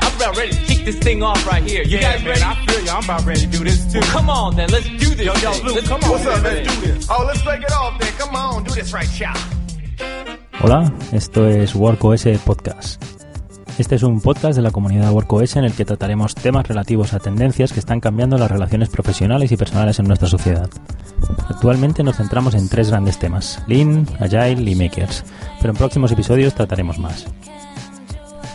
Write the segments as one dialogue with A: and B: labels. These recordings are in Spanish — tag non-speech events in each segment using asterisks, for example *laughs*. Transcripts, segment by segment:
A: I'm about ready to kick this thing off right here. You
B: Yeah,
A: guys
B: man,
A: ready?
B: I feel you. I'm about ready to do this too.
A: Well, come on then, let's do this.
B: Yo, yo,
A: thing.
B: Luke,
A: Let's-
B: come on.
A: What's up, man?
B: Let's do this. Oh, let's break it off then. Come on, do this right, child.
C: Hola, esto es WorkOS Podcast. Este es un podcast de la comunidad WorkOS en el que trataremos temas relativos a tendencias que están cambiando las relaciones profesionales y personales en nuestra sociedad. Actualmente nos centramos en tres grandes temas, Lean, Agile y Makers, pero en próximos episodios trataremos más.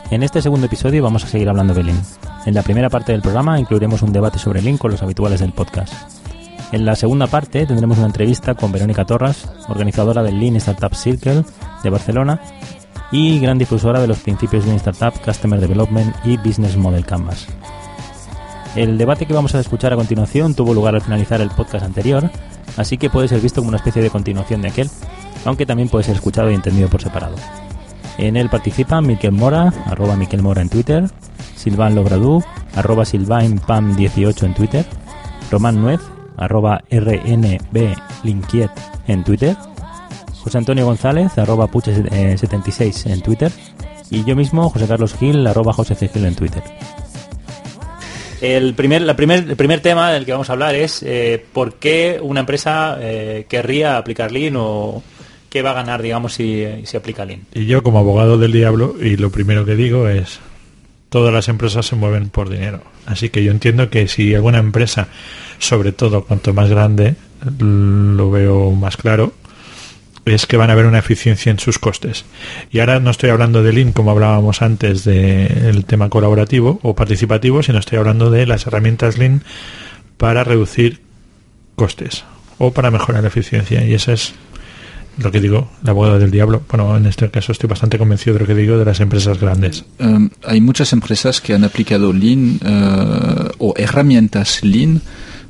C: En este segundo episodio vamos a seguir hablando de Lean. En la primera parte del programa incluiremos un debate sobre Lean con los habituales del podcast. En la segunda parte tendremos una entrevista con Verónica Torras, organizadora del Lean Startup Circle de Barcelona y gran difusora de los principios de Startup, Customer Development y Business Model Canvas. El debate que vamos a escuchar a continuación tuvo lugar al finalizar el podcast anterior, así que puede ser visto como una especie de continuación de aquel, aunque también puede ser escuchado y entendido por separado. En él participan Miquel Mora, arroba Miquel Mora en Twitter, Silván Logradú, arroba SilvainPam18 en Twitter, Román Nuez, arroba RNBLinquiet en Twitter, José Antonio González, arroba Puche76 en Twitter, y yo mismo, José Carlos Gil, arroba José C. Gil en Twitter. El primer, la primer, el primer tema del que vamos a hablar es eh, por qué una empresa eh, querría aplicar Lean o qué va a ganar, digamos, si, si aplica Lean.
D: Y yo como abogado del diablo, y lo primero que digo es, todas las empresas se mueven por dinero. Así que yo entiendo que si alguna empresa, sobre todo cuanto más grande, lo veo más claro, es que van a haber una eficiencia en sus costes. Y ahora no estoy hablando de Lean como hablábamos antes del tema colaborativo o participativo, sino estoy hablando de las herramientas Lean para reducir costes o para mejorar la eficiencia. Y esa es lo que digo, la abogada del diablo. Bueno, en este caso estoy bastante convencido de lo que digo de las empresas grandes.
E: Um, hay muchas empresas que han aplicado Lean uh, o herramientas Lean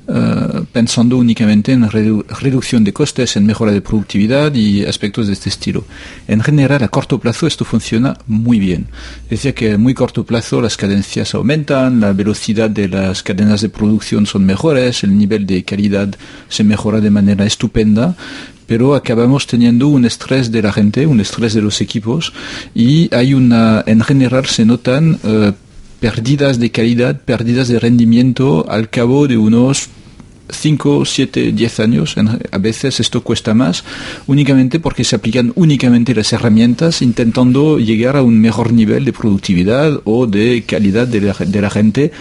E: uh, pensando únicamente en redu reducción de costes, en mejora de productividad y aspectos de este estilo. En general, a corto plazo esto funciona muy bien. Es decir, que a muy corto plazo las cadencias aumentan, la velocidad de las cadenas de producción son mejores, el nivel de calidad se mejora de manera estupenda pero acabamos teniendo un estrés de la gente, un estrés de los equipos y hay una, en general se notan uh, pérdidas de calidad, pérdidas de rendimiento al cabo de unos 5, 7, 10 años. A veces esto cuesta más únicamente porque se aplican únicamente las herramientas intentando llegar a un mejor nivel de productividad o de calidad de la, de la gente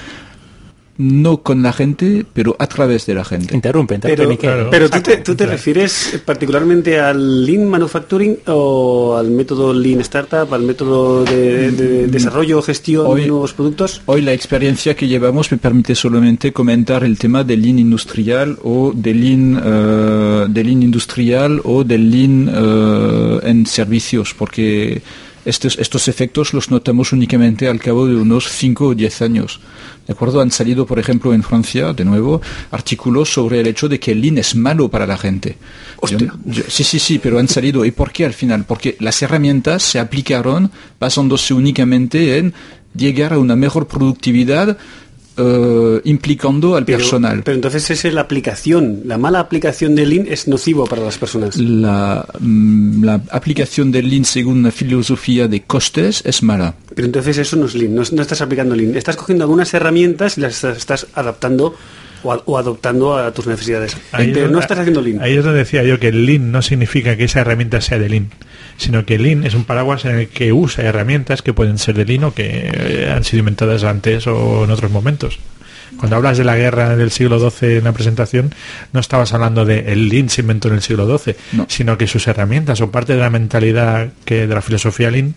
E: no con la gente, pero a través de la gente.
C: Interrumpe, interrumpe,
F: Pero,
C: Miquel.
D: claro.
F: pero tú te,
D: Exacto,
F: tú te
D: claro.
F: refieres particularmente al Lean Manufacturing o al método Lean Startup, al método de, de desarrollo o gestión
E: Hoy-
F: de nuevos productos.
E: Hoy la experiencia que llevamos me permite solamente comentar el tema del lean industrial o del lean, eh, del lean industrial o del lean eh, en servicios, porque estos, estos efectos los notamos únicamente al cabo de unos 5 o 10 años. ¿De acuerdo? Han salido, por ejemplo, en Francia, de nuevo, artículos sobre el hecho de que el lean es malo para la gente.
F: Hostia.
E: Yo- yo- sí, sí, sí, pero han salido. ¿Y por qué al final? Porque las herramientas se aplicaron basándose únicamente en llegar a una mejor productividad eh, implicando al
F: Pero,
E: personal.
F: pero entonces es la aplicación, la mala aplicación de Lean es nocivo para las personas.
E: la, mm, la aplicación del Lean según una filosofía de costes es mala.
F: Pero entonces eso no es Lean, no, no estás aplicando Lean. Estás cogiendo algunas herramientas y las estás adaptando o, a- o adoptando a tus necesidades.
D: Ahí es
F: pero no
D: donde-
F: estás haciendo Lean.
D: Ahí es donde decía yo que el Lean no significa que esa herramienta sea de Lean, sino que Lean es un paraguas en el que usa herramientas que pueden ser de Lean o que eh, han sido inventadas antes o en otros momentos. Cuando hablas de la guerra del siglo XII en la presentación, no estabas hablando de el Lean se inventó en el siglo XII,
E: No.
D: sino que sus herramientas o parte de la mentalidad que de la filosofía Lean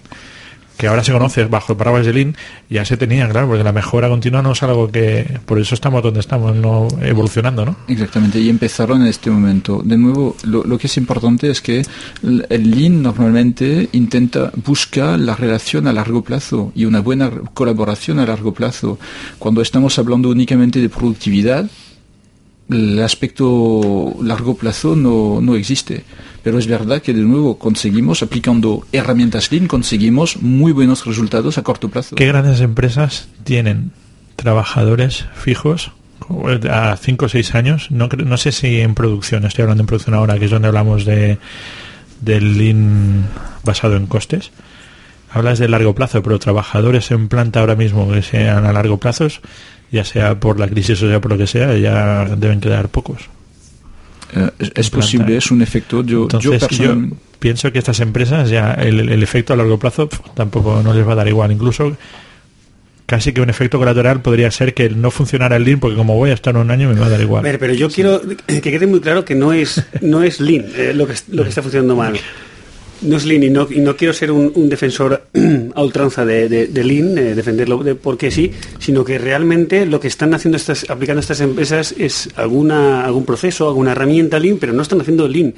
D: que ahora se conoce bajo el paraguas de Lean, ya se tenía, claro, porque la mejora continua no es algo que, por eso estamos donde estamos, no evolucionando, ¿no?
E: Exactamente, y empezaron en este momento. De nuevo, lo, lo que es importante es que el Lean normalmente intenta, busca la relación a largo plazo y una buena colaboración a largo plazo. Cuando estamos hablando únicamente de productividad, el aspecto largo plazo no, no existe. Pero es verdad que de nuevo conseguimos, aplicando herramientas Lean, conseguimos muy buenos resultados a corto plazo.
D: ¿Qué grandes empresas tienen trabajadores fijos a 5 o 6 años? No, no sé si en producción, estoy hablando en producción ahora, que es donde hablamos de del Lean basado en costes. Hablas de largo plazo, pero trabajadores en planta ahora mismo que sean a largo plazo, ya sea por la crisis o sea por lo que sea, ya deben quedar pocos.
E: Eh, es, posible, es un efecto. Yo,
D: Entonces yo,
E: personalmente-
D: pienso que estas empresas ya el, el efecto a largo plazo pf, tampoco no les va a dar igual. Incluso casi que un efecto colateral podría ser que no funcionara el Lean porque como voy a estar un año me va a dar
F: A
D: igual.
F: ver, pero yo quiero que quede muy claro que no es no es Lean eh, lo, que, lo que está funcionando mal. No es Lean y no, quiero ser un, defensor *clears throat* a ultranza de, de- Lean, eh, defenderlo de porque sí, sino que realmente lo que están haciendo estas, aplicando estas empresas es alguna, algún proceso, alguna herramienta Lean, pero no están haciendo Lean.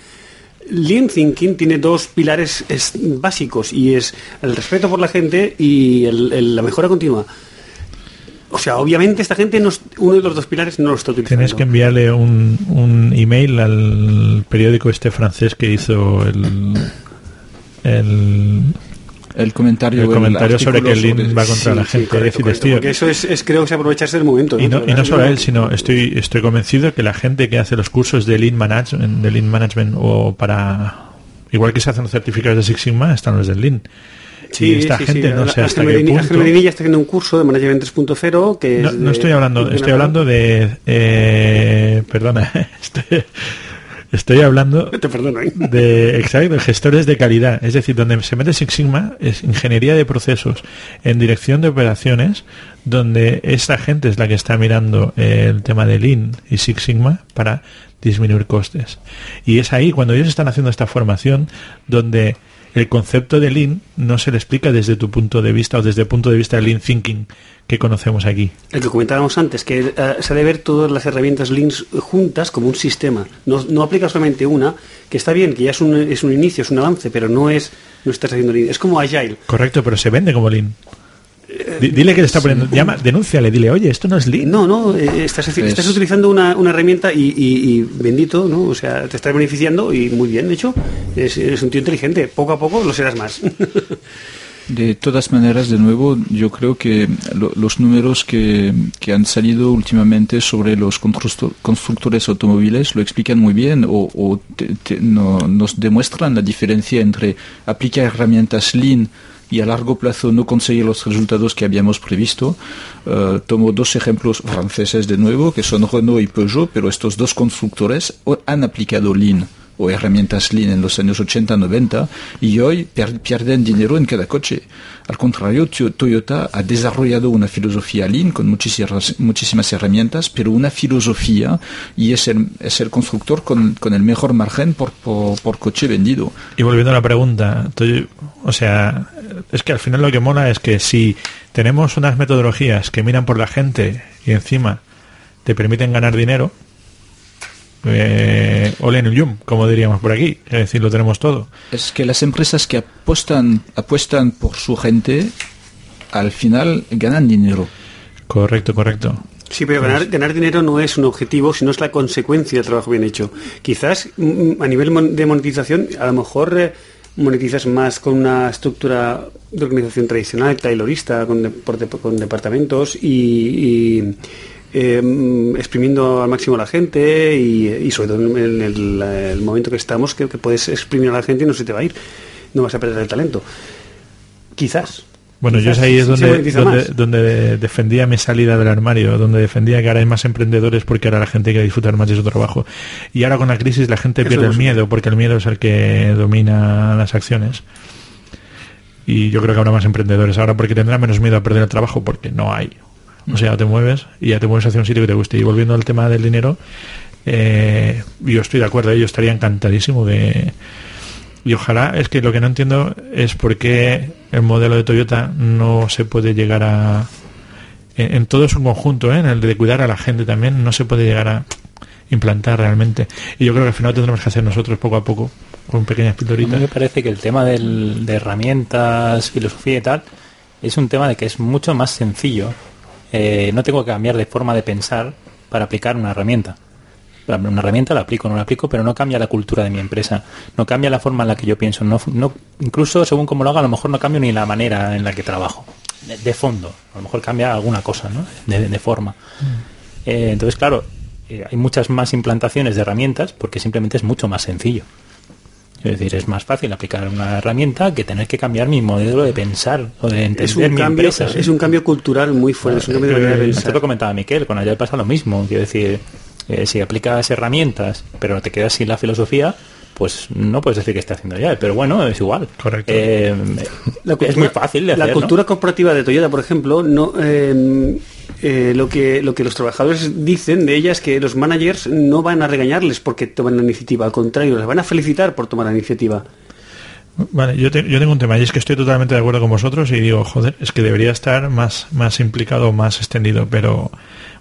F: Lean Thinking tiene dos pilares es- básicos y es el respeto por la gente y la mejora continua. O sea, obviamente esta gente no uno de los dos pilares no lo está utilizando.
D: Tienes que enviarle un, un email al periódico este francés que hizo el, el,
E: el comentario,
D: el comentario sobre que Lean
E: sobre-
D: va contra
F: Sí,
D: la
F: sí,
D: gente.
F: correcto,
D: decirles,
F: correcto,
D: tío,
F: porque eso es, es- creo que es aprovecharse del momento.
D: Y no, y no solo él, sino estoy, estoy convencido que la gente que hace los cursos de Lean Management, de Lean Management o para... Igual que se hacen los certificados de Six Sigma, están los del Lean.
F: Sí,
D: y esta
F: sí,
D: gente
F: sí.
D: no sé hasta qué punto...
F: Medini ya está haciendo un curso de Management 3.0 que
D: No,
F: es
D: no
F: de-
D: estoy hablando, estoy hablando de... eh, perdona, *laughs* estoy, estoy hablando
F: Te ¿eh?
D: de exacto, gestores de calidad, es decir, donde se mete Six Sigma es ingeniería de procesos en dirección de operaciones, donde esta gente es la que está mirando eh, el tema de Lean y Six Sigma para disminuir costes. Y es ahí cuando ellos están haciendo esta formación donde el concepto de Lean no se le explica desde tu punto de vista o desde el punto de vista del Lean Thinking que conocemos aquí.
F: El que comentábamos antes, que eh, se ha de ver todas las herramientas Lean juntas como un sistema. No, no aplica solamente una, que está bien, que ya es un, es un inicio, es un avance, pero no es no estás haciendo Lean. Es como Agile.
D: Correcto, pero se vende como Lean. Di- Dile que le está poniendo, llama, denúnciale, dile, oye, esto no es Lean.
F: No, no, eh, estás,
E: Es-
F: estás utilizando una, una herramienta y, y- y bendito, ¿no? O sea, te estás beneficiando y muy bien, de hecho, eres, eres un tío inteligente. Poco a poco lo serás más.
E: De todas maneras, de nuevo, yo creo que lo- los números que, que han salido últimamente sobre los constructo- constructores automóviles lo explican muy bien o, o te- te- no- nos demuestran la diferencia entre aplicar herramientas Lean y a largo plazo no conseguir los resultados que habíamos previsto. Eh, tomo dos ejemplos franceses de nuevo, que son Renault y Peugeot, pero estos dos constructores han aplicado Lean o herramientas Lean en los años 80-90 y hoy pierden dinero en cada coche. Al contrario, Toyota ha desarrollado una filosofía Lean con muchísimas, muchísimas herramientas, pero una filosofía y es el, es el constructor con, con el mejor margen por, por, por coche vendido.
D: Y volviendo a la pregunta, o sea, es que al final lo que mola es que si tenemos unas metodologías que miran por la gente y encima te permiten ganar dinero, eh, ole en el yum, como diríamos por aquí, es decir, lo tenemos todo.
E: Es que las empresas que apuestan, apuestan por su gente, al final ganan dinero.
D: Correcto, correcto.
F: Sí, pero ganar, ganar dinero no es un objetivo, sino es la consecuencia del trabajo bien hecho. Quizás mm, a nivel de monetización, a lo mejor eh, monetizas más con una estructura de organización tradicional, taylorista, con, de- por de- con departamentos y, y, eh, exprimiendo al máximo a la gente y, y sobre todo en el, el momento que estamos, que, que puedes exprimir a la gente y no se te va a ir, no vas a perder el talento. Quizás.
D: Bueno, yo
F: Quizás
D: es ahí es donde, donde, defendía mi salida del armario, donde defendía que ahora hay más emprendedores porque ahora la gente quiere disfrutar más de su trabajo. Y ahora con la crisis la gente
F: Eso
D: pierde el miedo porque el miedo es el que domina las acciones. Y yo creo que habrá más emprendedores ahora porque tendrán menos miedo a perder el trabajo porque no hay. O sea, te mueves y ya te mueves hacia un sitio que te guste. Y volviendo al tema del dinero, eh, yo estoy de acuerdo, yo estaría encantadísimo de... Y ojalá, es que lo que no entiendo es por qué el modelo de Toyota no se puede llegar a en, en todo su conjunto, ¿eh? en el de cuidar a la gente también, no se puede llegar a implantar realmente. Y yo creo que al final tendremos que hacer nosotros poco a poco, con pequeñas
C: A mí
D: pildoritas.
C: me parece que el tema del- de herramientas, filosofía y tal, es un tema de que es mucho más sencillo. Eh, no tengo que cambiar de forma de pensar para aplicar una herramienta. Una herramienta la aplico, no la aplico, pero no cambia la cultura de mi empresa, no cambia la forma en la que yo pienso, no, no- incluso según como lo haga, a lo mejor no cambio ni la manera en la que trabajo, de, de fondo, a lo mejor cambia alguna cosa, ¿no? de, de forma. Eh, entonces, claro, eh, hay muchas más implantaciones de herramientas porque simplemente es mucho más sencillo. Es decir, es más fácil aplicar una herramienta que tener que cambiar mi modelo de pensar o de entender
F: Es un,
C: mi
F: cambio,
C: empresa.
F: es un cambio cultural muy fuerte, es un cambio de manera de
C: Esto lo comentaba Miquel, con Agile pasa lo mismo. Quiero decir, eh, si aplicas herramientas, pero te quedas sin la filosofía, pues no puedes decir que está haciendo Agile. Pero bueno, es igual.
D: Correcto.
C: Eh,
F: La
C: es muy fácil de hacer.
F: La
C: ¿no?
F: cultura corporativa de Toyota, por ejemplo, no eh, eh, lo que lo que los trabajadores dicen de ella es que los managers no van a regañarles porque toman la iniciativa, al contrario, les van a felicitar por tomar la iniciativa.
D: Vale, yo, yo tengo un tema y es que estoy totalmente de acuerdo con vosotros y digo, joder, es que debería estar más, más implicado, más extendido, pero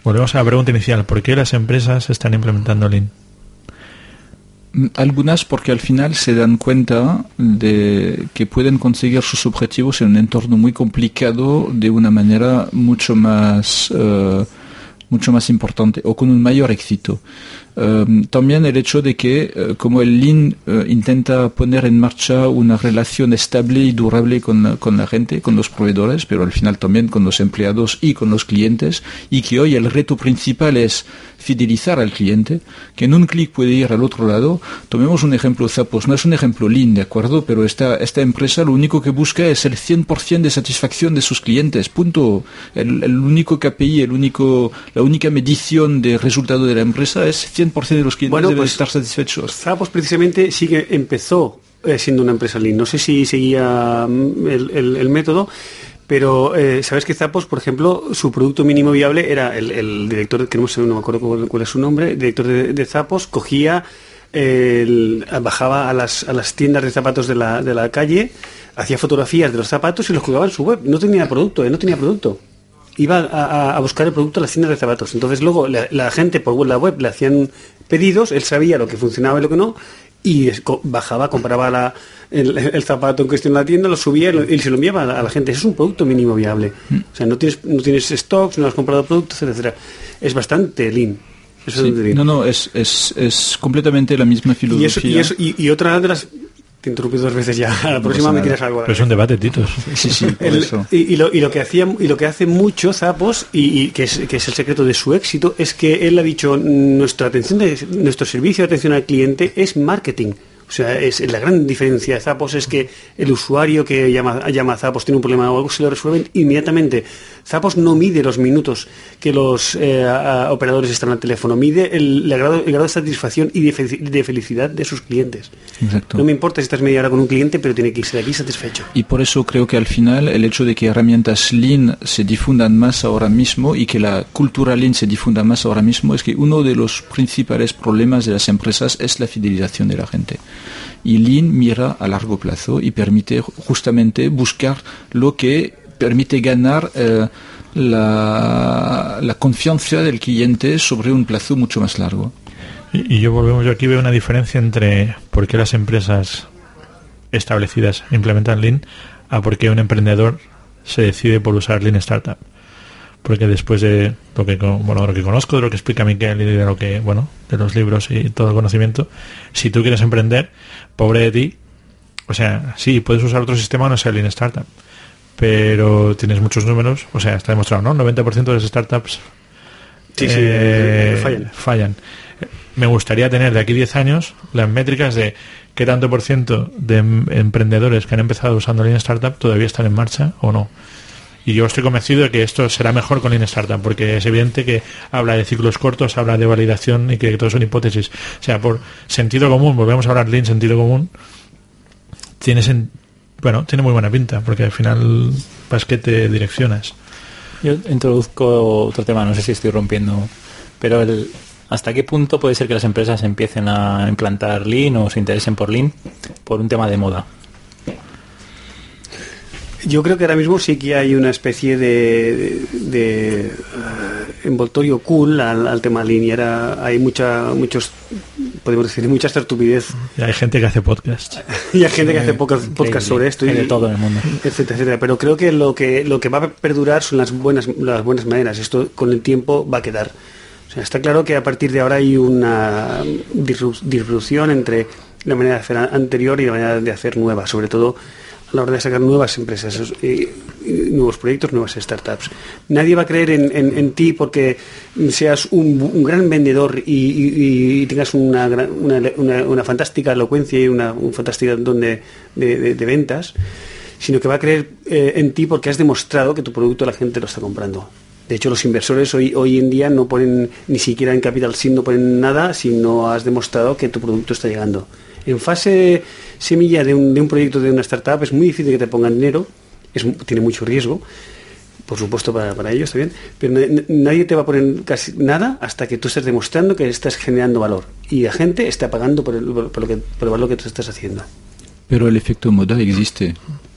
D: volvemos a la pregunta inicial, ¿por qué las empresas están implementando Lean?
E: Algunas porque al final se dan cuenta de que pueden conseguir sus objetivos en un entorno muy complicado de una manera mucho más eh, mucho más importante o con un mayor éxito. Um, también el hecho de que, eh, como el Lean eh, intenta poner en marcha una relación estable y durable con, la- con la gente, con los proveedores, pero al final también con los empleados y con los clientes, y que hoy el reto principal es fidelizar al cliente, que en un clic puede ir al otro lado. Tomemos un ejemplo Zappos, no es un ejemplo Lean, ¿de acuerdo? Pero esta, esta empresa lo único que busca es el 100% de satisfacción de sus clientes, punto. El, el único KPI, el único, la única medición de resultado de la empresa es 100% de los clientes
F: Bueno,
E: deben
F: pues,
E: estar satisfechos.
F: Zappos precisamente sí que empezó eh, siendo una empresa Lean. No sé si seguía mm, el, el- el método, pero eh, sabes que Zappos, por ejemplo, su producto mínimo viable era el, el director, que no, sé, no me acuerdo cuál, cuál es su nombre, el director de, de Zappos, cogía, el- bajaba a las, a las tiendas de zapatos de la, de la calle, hacía fotografías de los zapatos y los colgaba en su web. No tenía producto, eh, no tenía producto. Iba a, a- buscar el producto a las tiendas de zapatos. Entonces luego la, la gente por la web le hacían pedidos, él sabía lo que funcionaba y lo que no, y bajaba, compraba la- el, el zapato en cuestión en la tienda, lo subía y, lo- y se lo enviaba a la, a la gente. Eso es un producto mínimo viable. O sea, no tienes, no tienes stocks, no has comprado productos, etcétera. Es bastante lean. Es
E: Sí,
F: bastante lean.
E: No, no, es, es, es completamente la misma
F: y,
E: filosofía.
F: eso, y, eso- y- y otra de las... Te interrumpí dos veces ya. *laughs* A la próxima me tiras algo.
D: Pero es un debate, Titos.
E: Sí, sí, *laughs* por
F: El-
E: eso.
F: y, y lo, y lo que hacía y lo que hace mucho Zapos y, y que, es, que es el secreto de su éxito es que él ha dicho nuestra atención de, nuestro servicio de atención al cliente es marketing o sea es la gran diferencia de Zapos es que el usuario que llama, llama a Zapos tiene un problema o algo se lo resuelven inmediatamente Zapos no mide los minutos que los eh, a- operadores están al teléfono mide el, el grado, el grado de satisfacción y de, fe- de felicidad de sus clientes
E: Exacto.
F: no me importa si estás media hora con un cliente pero tiene que irse de aquí satisfecho
E: Y por eso creo que al final el hecho de que herramientas Lean se difundan más ahora mismo y que la cultura Lean se difunda más ahora mismo es que uno de los principales problemas de las empresas es la fidelización de la gente. Y Lean mira a largo plazo y permite justamente buscar lo que permite ganar eh, la, la confianza del cliente sobre un plazo mucho más largo.
D: Y, yo volvemos, yo aquí veo una diferencia entre por qué las empresas establecidas implementan Lean a por qué un emprendedor se decide por usar Lean Startup. Porque después de lo que bueno, de lo que conozco, de lo que explica Miquel y de lo que, bueno, de los libros y todo el conocimiento, si tú quieres emprender, pobre de ti, o sea, sí, puedes usar otro sistema, no sea Lean Startup, pero tienes muchos números, o sea, está demostrado, ¿no? 90% de las startups
F: Sí, sí,
D: eh,
F: fallan.
D: fallan. Me gustaría tener de aquí 10 años las métricas de qué tanto por ciento de em- emprendedores que han empezado usando Lean Startup todavía están en marcha o no. Y yo estoy convencido de que esto será mejor con Lean Startup, porque es evidente que habla de ciclos cortos, habla de validación y que todo son hipótesis. O sea, por sentido común, volvemos a hablar Lean, sentido común, tiene, sen- bueno, tiene muy buena pinta, porque al final vas que te direccionas.
C: Yo introduzco otro tema, no sé si estoy rompiendo, pero el, ¿hasta qué punto puede ser que las empresas empiecen a implantar Lean o se interesen por Lean por un tema de moda?
F: Yo creo que ahora mismo sí que hay una especie de, de, de, eh, envoltorio cool al, al tema línea. Hay mucha, muchos, podemos decir, mucha estupidez.
D: Y hay gente que hace podcast. *laughs*
F: y hay gente que hace podcast, podcast sobre esto.
C: Hay
F: y,
C: de todo en el mundo.
F: Etcétera, etcétera. Pero creo que lo que lo que va a perdurar son las buenas las buenas maneras. Esto con el tiempo va a quedar. O sea, está claro que a partir de ahora hay una disru- disrupción entre la manera de hacer anterior y la manera de hacer nueva, sobre todo la hora de sacar nuevas empresas, y nuevos proyectos, nuevas startups. Nadie va a creer en, en- ti porque seas un, gran vendedor y, tengas una, una, fantástica elocuencia y una, un fantástico don de- de ventas, sino que va a creer eh, en ti porque has demostrado que tu producto la gente lo está comprando. De hecho, los inversores hoy, hoy en día no ponen ni siquiera en Capital Sin, no ponen nada si no has demostrado que tu producto está llegando. En fase semilla de un, de un proyecto de una startup es muy difícil que te pongan dinero, es, tiene mucho riesgo, por supuesto para, para ellos también, pero na- nadie te va a poner casi nada hasta que tú estés demostrando que estás generando valor y la gente está pagando por el, por lo que, por el valor que tú estás haciendo.
E: Pero el efecto moda existe.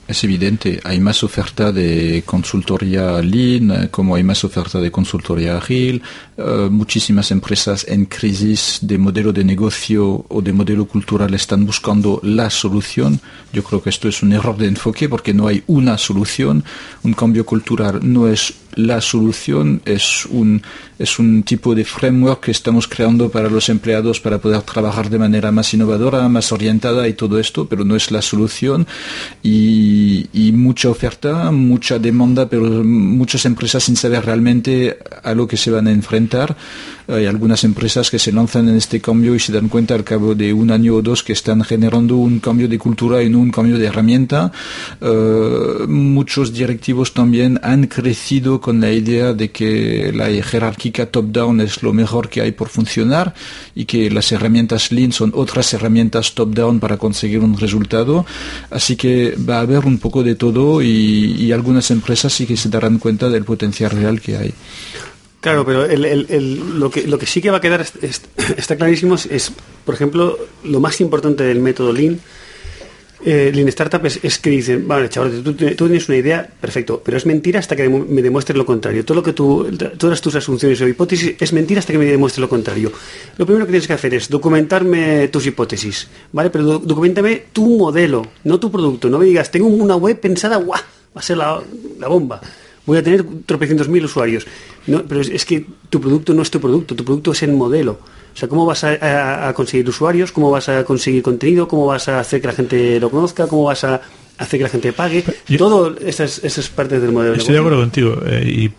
E: Es evidente, hay más oferta de consultoría lean, eh, como hay más oferta de consultoría ágil, eh, muchísimas empresas en crisis de modelo de negocio o de modelo cultural están buscando la solución. Yo creo que esto es un error de enfoque porque no hay una solución. Un cambio cultural no es la solución, es un, es un tipo de framework que estamos creando para los empleados para poder trabajar de manera más innovadora, más orientada y todo esto, pero no es la solución. Y, mucha oferta, mucha demanda, pero muchas empresas sin saber realmente a lo que se van a enfrentar. Hay algunas empresas que se lanzan en este cambio y se dan cuenta al cabo de un año o dos que están generando un cambio de cultura y no un cambio de herramienta. Eh, muchos directivos también han crecido con la idea de que la jerárquica top-down es lo mejor que hay por funcionar y que las herramientas Lean son otras herramientas top-down para conseguir un resultado. Así que va a haber un poco de todo y, algunas empresas sí que se darán cuenta del potencial real que hay.
F: Claro, pero el- el- el- lo, que, lo que sí que va a quedar es- es- está clarísimo es, por ejemplo, lo más importante del método Lean, eh, Lean Startup, es, que dicen, vale, chaval, tú, tienes una idea, perfecto, pero es mentira hasta que me demuestres lo contrario. Todo lo que tú, todas tus asunciones o hipótesis es mentira hasta que me demuestres lo contrario. Lo primero que tienes que hacer es documentarme tus hipótesis, ¿vale? Pero do- documentame tu modelo, no tu producto. No me digas, tengo una web pensada, ¡guau! Va a ser la, la bomba voy a tener tropecientos mil usuarios. No, pero es, es que tu producto no es tu producto, tu producto es el modelo. O sea, ¿cómo vas a, a- a conseguir usuarios? ¿Cómo vas a conseguir contenido? ¿Cómo vas a hacer que la gente lo conozca? ¿Cómo vas a hacer que la gente pague?
D: Yo-
F: Todo esas, esas partes del modelo.
D: Estoy de acuerdo contigo, eh, y,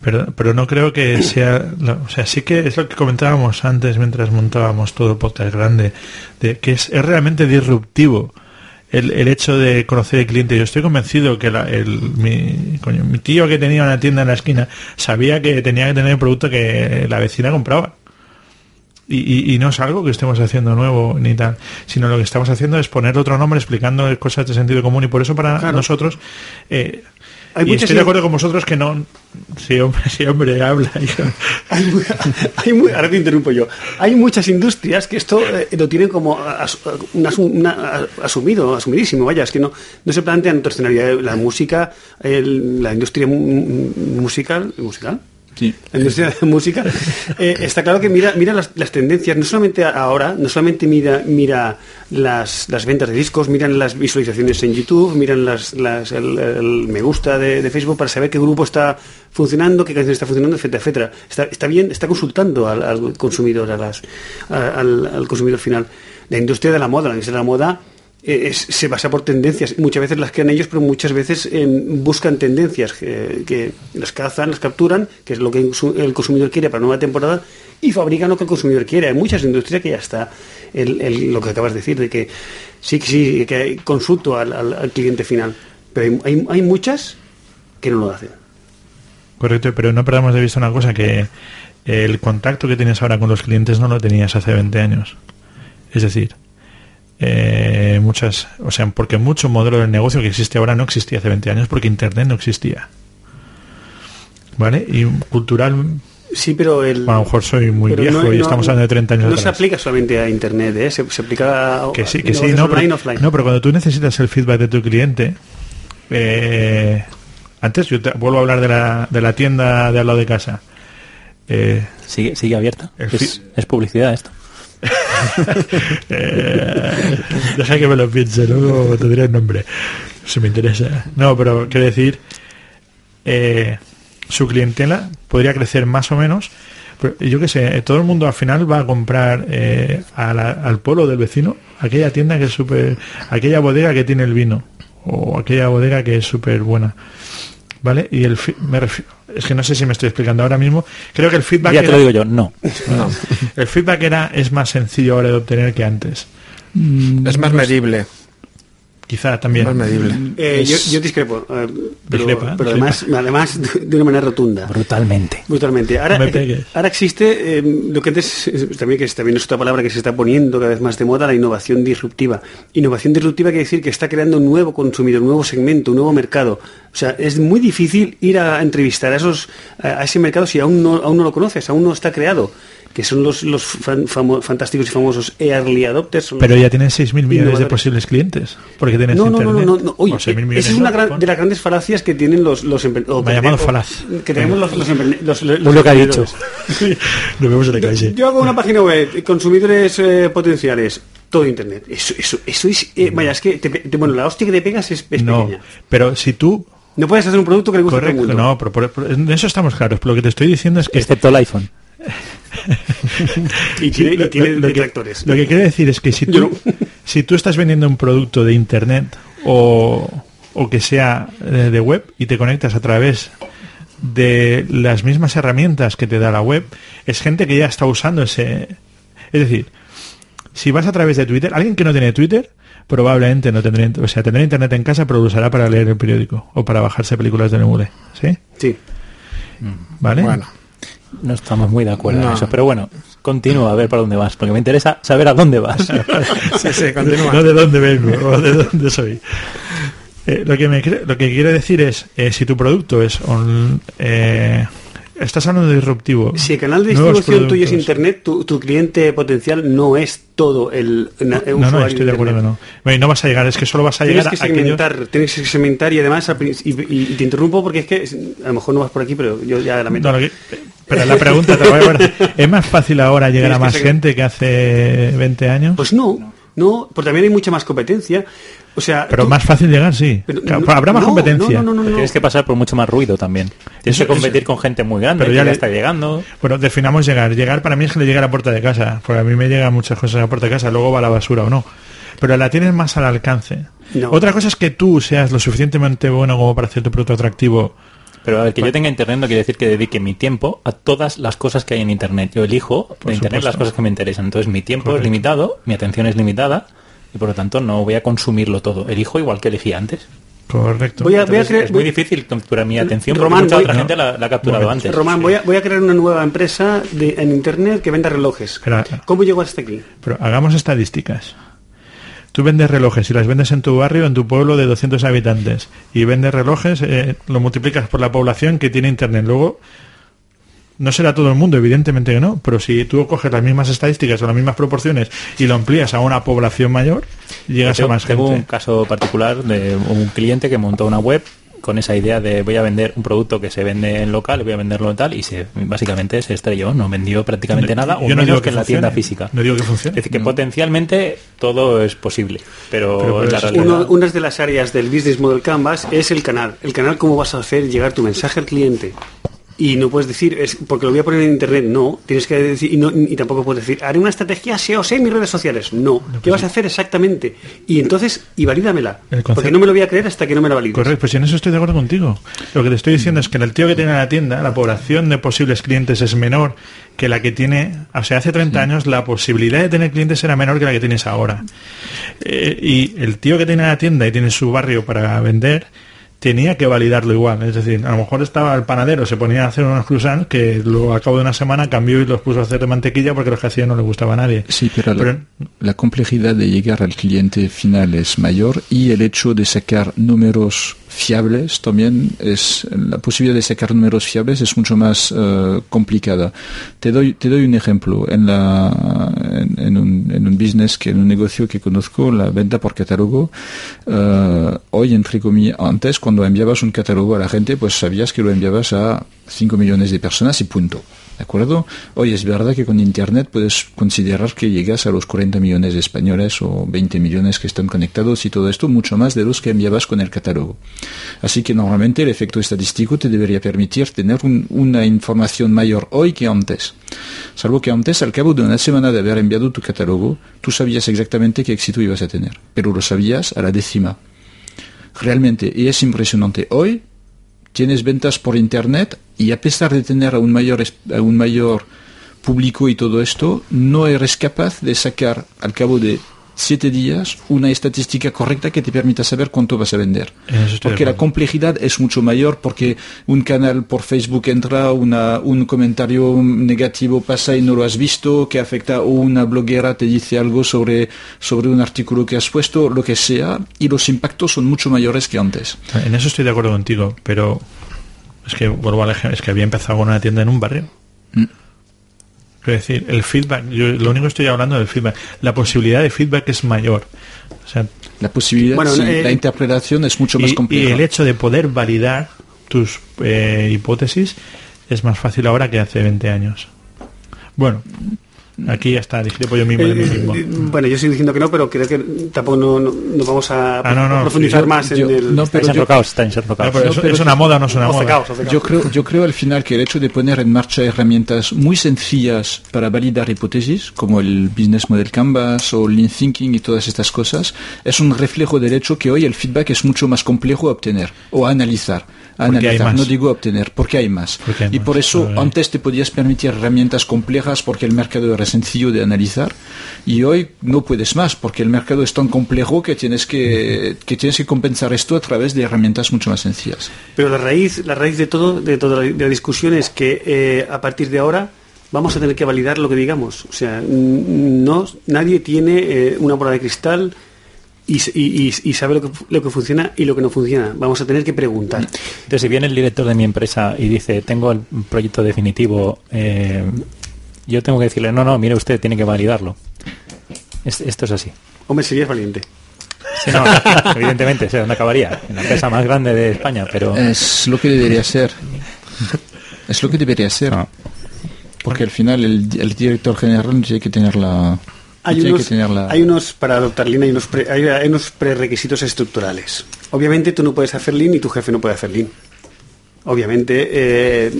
D: pero, pero no creo que *coughs* sea. o sea, sí que es lo que comentábamos antes mientras montábamos todo el podcast grande, de que es, es realmente disruptivo el, el hecho de conocer el cliente. Yo estoy convencido que la- el, mi, coño, mi tío que tenía una tienda en la esquina sabía que tenía que tener el producto que la vecina compraba. Y, y- y no es algo que estemos haciendo nuevo ni tal, sino lo que estamos haciendo es poner otro nombre explicando cosas de sentido común y por eso para
F: Claro.
D: nosotros eh,
F: Hay
D: y estoy de acuerdo con vosotros que no sí hombre, sí, hombre habla. *laughs*
F: Hay ahora te interrumpo yo. Hay muchas industrias que esto eh, lo tienen como as- una- asumido, asumidísimo. Vaya, es que no, no se plantean otro escenario. La música, el- la industria mu- mu- musical, musical.
E: Sí.
F: La industria de la música. *laughs* Eh, está claro que mira mira las, las tendencias no solamente ahora no solamente mira mira las, las ventas de discos miran las visualizaciones en YouTube miran las, las- el, el me gusta de, de Facebook para saber qué grupo está funcionando qué canción está funcionando etcétera etcétera. Está, está bien está consultando al, al consumidor a las, a- al, al consumidor final. La industria de la moda la industria de la moda es- se basa por tendencias. Muchas veces las crean ellos, pero muchas veces buscan tendencias que, que las cazan, las capturan, que es lo que el consu- el consumidor quiere para nueva temporada, y fabrican lo que el consumidor quiere. Hay muchas industrias que ya está lo que acabas de decir, de que sí, sí, que consulto al, al- cliente final, pero hay- hay muchas que no lo hacen.
D: correcto pero no perdamos de vista una cosa que el contacto que tienes ahora con los clientes no lo tenías hace 20 años es decir eh, muchas o sea porque mucho modelo de negocio que existe ahora no existía hace 20 años porque internet no existía vale y cultural
F: Sí, pero el...
D: a lo mejor soy muy viejo
F: no-
D: y
F: no-
D: estamos hablando de 30 años
F: No se aplica solamente a Internet, ¿eh? se, se aplica a,
D: que sí, que sí, no
F: online,
D: pero,
F: offline.
D: no, pero cuando tú necesitas el feedback de tu cliente, eh, antes yo te- vuelvo a hablar de la, de la tienda de al lado de casa. Eh,
C: ¿Sigue, sigue abierta? Es publicidad esto.
D: Eh, deja que me lo piense, luego te diré el nombre, si me interesa. No, pero quiero decir, eh, su clientela podría crecer más o menos. Yo qué sé, eh, todo el mundo al final va a comprar eh, al pueblo del vecino aquella tienda que es súper. aquella bodega que tiene el vino o aquella bodega que es súper buena. ¿Vale? Y el fi- me es que no sé si me estoy explicando ahora mismo. Creo que el feedback
C: Ya te
D: era-
C: lo digo yo, no. *laughs*
D: el feedback era es más sencillo ahora de obtener que antes.
G: Es más medible.
D: Quizá también.
G: Más medible.
F: Eh, yo,
G: Es-
F: yo discrepo, eh, pero,
D: Discrepa,
F: pero
D: discrepa.
F: además, además de una manera rotunda.
C: Brutalmente.
F: Brutalmente. Ahora,
D: No
F: ahora existe eh, lo que antes eh, también que es, también es otra palabra que se está poniendo cada vez más de moda, la innovación disruptiva. Innovación disruptiva quiere decir que está creando un nuevo consumidor, un nuevo segmento, un nuevo mercado. O sea, es muy difícil ir a entrevistar a esos a, a ese mercado si aún no aún no lo conoces, aún no está creado. Que son los, los fan- famo- fantásticos y famosos early adopters. son
D: Pero
F: los-
D: ya tienes 6.000 millones de
F: Innovadores.
D: posibles clientes. Porque tienes
F: no, no, no,
D: internet.
F: no, no, no. Oye,
D: O 6.000 millones
F: esa es una
D: no,
F: gran- de las grandes falacias que tienen los los empre- o
D: Me ha
F: que
D: llamado falaz.
F: que tenemos los los, empre- los, los-
C: Uy, lo que ha dicho.
F: emprendedores. *laughs*
D: Nos vemos en la calle.
F: Yo hago una página web, consumidores eh, potenciales, todo internet. Eso, eso, eso es. eh, vaya, es que. te te- bueno, la hostia que te pegas es, es
D: No,
F: pequeña.
D: pero si tú...
F: No puedes hacer un producto que le guste a todo el
D: Correcto,
F: mundo.
D: no, pero por, por- en eso estamos claros. Pero lo que te estoy diciendo es que...
C: Excepto el iPhone.
F: Y tiene,
D: Lo-
F: y tiene
D: lo- lo que-
F: detractores.
D: Lo que quiero decir es que si tú, si tú estás vendiendo un producto de internet o, o que sea eh, de web y te conectas a través de las mismas herramientas que te da la web, es gente que ya está usando ese... Es decir, si vas a través de Twitter, alguien que no tiene Twitter probablemente no tendrá, o sea, tendrá internet en casa, pero lo usará para leer el periódico o para bajarse películas de Nemule, ¿sí?
F: Sí.
D: ¿Vale?
G: Bueno,
C: No estamos muy de acuerdo en eso, pero bueno, continúa a ver para dónde vas, porque me interesa saber a dónde vas. *laughs*
G: sí, sí, continúa.
D: no de dónde vengo o de dónde soy. Eh, lo, que me, lo que quiero decir es, eh, si tu producto es... on- eh, estás hablando de disruptivo.
F: Si el canal de distribución tuyo es internet, tu, tu cliente potencial no es todo el, el
D: No, no,
F: usuario
D: estoy de acuerdo que no. No vas a llegar, es que solo vas a
F: Tienes
D: llegar
F: que
D: a aquellos...
F: segmentar, tienes que segmentar y además, y, y- te interrumpo porque es que a lo mejor no vas por aquí, pero yo ya la meto.
D: No, que- pero la pregunta te voy a *laughs* ¿es más fácil ahora llegar a
F: que
D: más
F: seguir-
D: gente que hace 20 años?
F: Pues no, no, porque también hay mucha más competencia. O sea,
D: pero
F: tú-
D: más fácil llegar, sí.
F: pero
D: Claro,
F: no,
D: Habrá más
F: no,
D: competencia.
F: No, no, no, no, no.
C: Tienes que pasar por mucho más ruido también. Tienes
D: Eso-
C: que competir
D: eso-
C: con gente muy grande
D: Pero
C: que
D: ya
C: ya,
D: le-
C: está llegando.
D: Bueno, definamos llegar. Llegar para mí es que le llegue a la puerta de casa, porque a mí me llegan muchas cosas a la puerta de casa, luego va a la basura o no. Pero la tienes más al alcance.
F: No.
D: Otra cosa es que tú seas lo suficientemente bueno como para hacer tu producto atractivo.
C: Pero a ver, que yo tenga internet no quiere decir que dedique mi tiempo a todas las cosas que hay en internet. Yo elijo
D: Por
C: de internet las cosas que me interesan. Entonces mi tiempo
D: Correcto.
C: es limitado, mi atención es limitada y por lo tanto no voy a consumirlo todo. Elijo igual que elegí antes.
D: Correcto.
F: Voy a, voy a
C: Entonces,
F: crear-
C: es muy
F: voy-
C: difícil capturar mi atención porque
F: Román,
C: mucha
F: voy-
C: otra
D: no.
C: gente la, la ha capturado
D: Momento.
C: antes.
F: Román, voy a, voy a crear una nueva empresa de, en internet que venda relojes. ¿Cómo llego hasta aquí?
D: Pero hagamos estadísticas. Tú vendes relojes y las vendes en tu barrio, en tu pueblo de 200 habitantes. Y vendes relojes, eh, lo multiplicas por la población que tiene internet. Luego, no será todo el mundo, evidentemente que no, pero si tú coges las mismas estadísticas o las mismas proporciones y lo amplías a una población mayor, llegas
C: tengo,
D: a más
C: tengo un
D: gente.
C: caso particular de un cliente que montó una web con esa idea de voy a vender un producto que se vende en local, voy a venderlo en tal, y se básicamente se estrelló, no vendió prácticamente nada, o
D: no
C: menos
D: digo
C: que, en la tienda física.
D: No digo que
C: Es decir, que potencialmente todo es posible, pero,
D: Pero
C: la
D: eso-
C: realidad...
F: Uno- una de las áreas del Business Model Canvas es el canal. El canal, cómo vas a hacer llegar tu mensaje al cliente. Y no puedes decir, es porque lo voy a poner en internet, no. Tienes que decir, y, no- y tampoco puedes decir, haré una estrategia SEO en mis redes sociales. No. ¿Qué vas a hacer exactamente? Y entonces, y valídamela. Porque no me lo voy a creer hasta que no me la valides.
D: Correcto, pues en eso estoy de acuerdo contigo. Lo que te estoy diciendo es que el tío que tiene la tienda, la población de posibles clientes es menor que la que tiene, o sea, hace 30 años la posibilidad de tener clientes era menor que la que tienes ahora. Eh, y el tío que tiene la tienda y tiene su barrio para vender, tenía que validarlo igual. Es decir, a lo mejor estaba el panadero, se ponía a hacer unos croissants que luego a cabo de una semana cambió y los puso a hacer de mantequilla porque los que hacía no le gustaba a nadie.
E: Sí, pero, la- la, complejidad de llegar al cliente final es mayor y el hecho de sacar números fiables también es la posibilidad de sacar números fiables es mucho más eh, complicada. Te doy, te doy un ejemplo. En, la, en, un, en un business, que en un negocio que conozco, la venta por catálogo, eh, hoy, entre comillas, antes, cuando enviabas un catálogo a la gente, pues sabías que lo enviabas a 5 millones de personas y punto. ¿De acuerdo? Hoy es verdad que con Internet puedes considerar que llegas a los 40 millones de españoles o 20 millones que están conectados y todo esto, mucho más de los que enviabas con el catálogo. Así que normalmente el efecto estadístico te debería permitir tener un- una información mayor hoy que antes. Salvo que antes, al cabo de una semana de haber enviado tu catálogo, tú sabías exactamente qué éxito ibas a tener, pero lo sabías a la décima. Realmente, y es impresionante. Hoy tienes ventas por internet y a pesar de tener a un mayor, un mayor público y todo esto, no eres capaz de sacar al cabo de siete días una estadística correcta que te permita saber cuánto vas a vender. Porque la complejidad es mucho mayor porque un canal por Facebook entra, una, un comentario negativo pasa y no lo has visto, que afecta o una bloguera te dice algo sobre, sobre un artículo que has puesto, lo que sea, y los impactos son mucho mayores que antes.
D: En eso estoy de acuerdo contigo, pero es que vuelvo al ejemplo, es que había empezado con una tienda en un barrio.
E: Mm.
D: Quiero decir, el feedback, yo lo único que estoy hablando del feedback, la posibilidad de feedback es mayor. O sea,
E: La posibilidad,
F: Bueno,
E: sí,
F: eh,
E: la interpretación es mucho más
D: y, y
E: compleja.
D: el hecho de poder validar tus eh, hipótesis es más fácil ahora que hace 20 años. Bueno, aquí ya está, dije yo mismo de mí
F: Eh,
D: mismo.
F: eh, bueno, yo estoy diciendo que no, pero creo que tampoco no, no- no vamos a,
D: Ah, no, no,
F: a profundizar
D: yo-
F: más
E: yo-
F: en el...
E: no, pero yo-
C: enrocados, estáis enrocados.
D: No, pero
E: no,
D: eso-
E: pero
D: ¿Es una
E: yo-
D: moda o no es una moda?
E: Yo creo, yo creo al final que el hecho de poner en marcha herramientas muy sencillas para validar hipótesis, como el Business Model Canvas o Lean Thinking y todas estas cosas, es un reflejo del hecho que hoy el feedback es mucho más complejo a obtener o a analizar. Analizar, no digo obtener, porque hay más.
D: Porque hay
E: y
D: más,
E: por eso
D: vale.
E: antes te podías permitir herramientas complejas porque el mercado era sencillo de analizar y hoy no puedes más porque el mercado es tan complejo que tienes que, que tienes que compensar esto a través de herramientas mucho más sencillas.
F: Pero la raíz, la raíz de todo, de toda la, de la discusión es que eh, a partir de ahora vamos a tener que validar lo que digamos. O sea, no, nadie tiene eh, una bola de cristal y, sabe lo que, lo que funciona y lo que no funciona. Vamos a tener que preguntar.
C: Entonces, si viene el director de mi empresa y dice, tengo el proyecto definitivo, eh, yo tengo que decirle, no, no, mire usted, tiene que validarlo. Es- esto es así.
F: Hombre, serías valiente.
C: Sí, no, *laughs* evidentemente, sé dónde acabaría. En la empresa más grande de España, pero...
E: Es lo que debería ser. Es lo que debería ser.
C: Ah.
E: Porque al final el, el director general tiene que tener la...
F: Hay unos,
E: que tener la...
F: hay unos, para adoptar Lean hay unos, pre- hay, hay unos prerequisitos estructurales. Obviamente tú no puedes hacer Lean y tu jefe no puede hacer Lean. Obviamente, eh,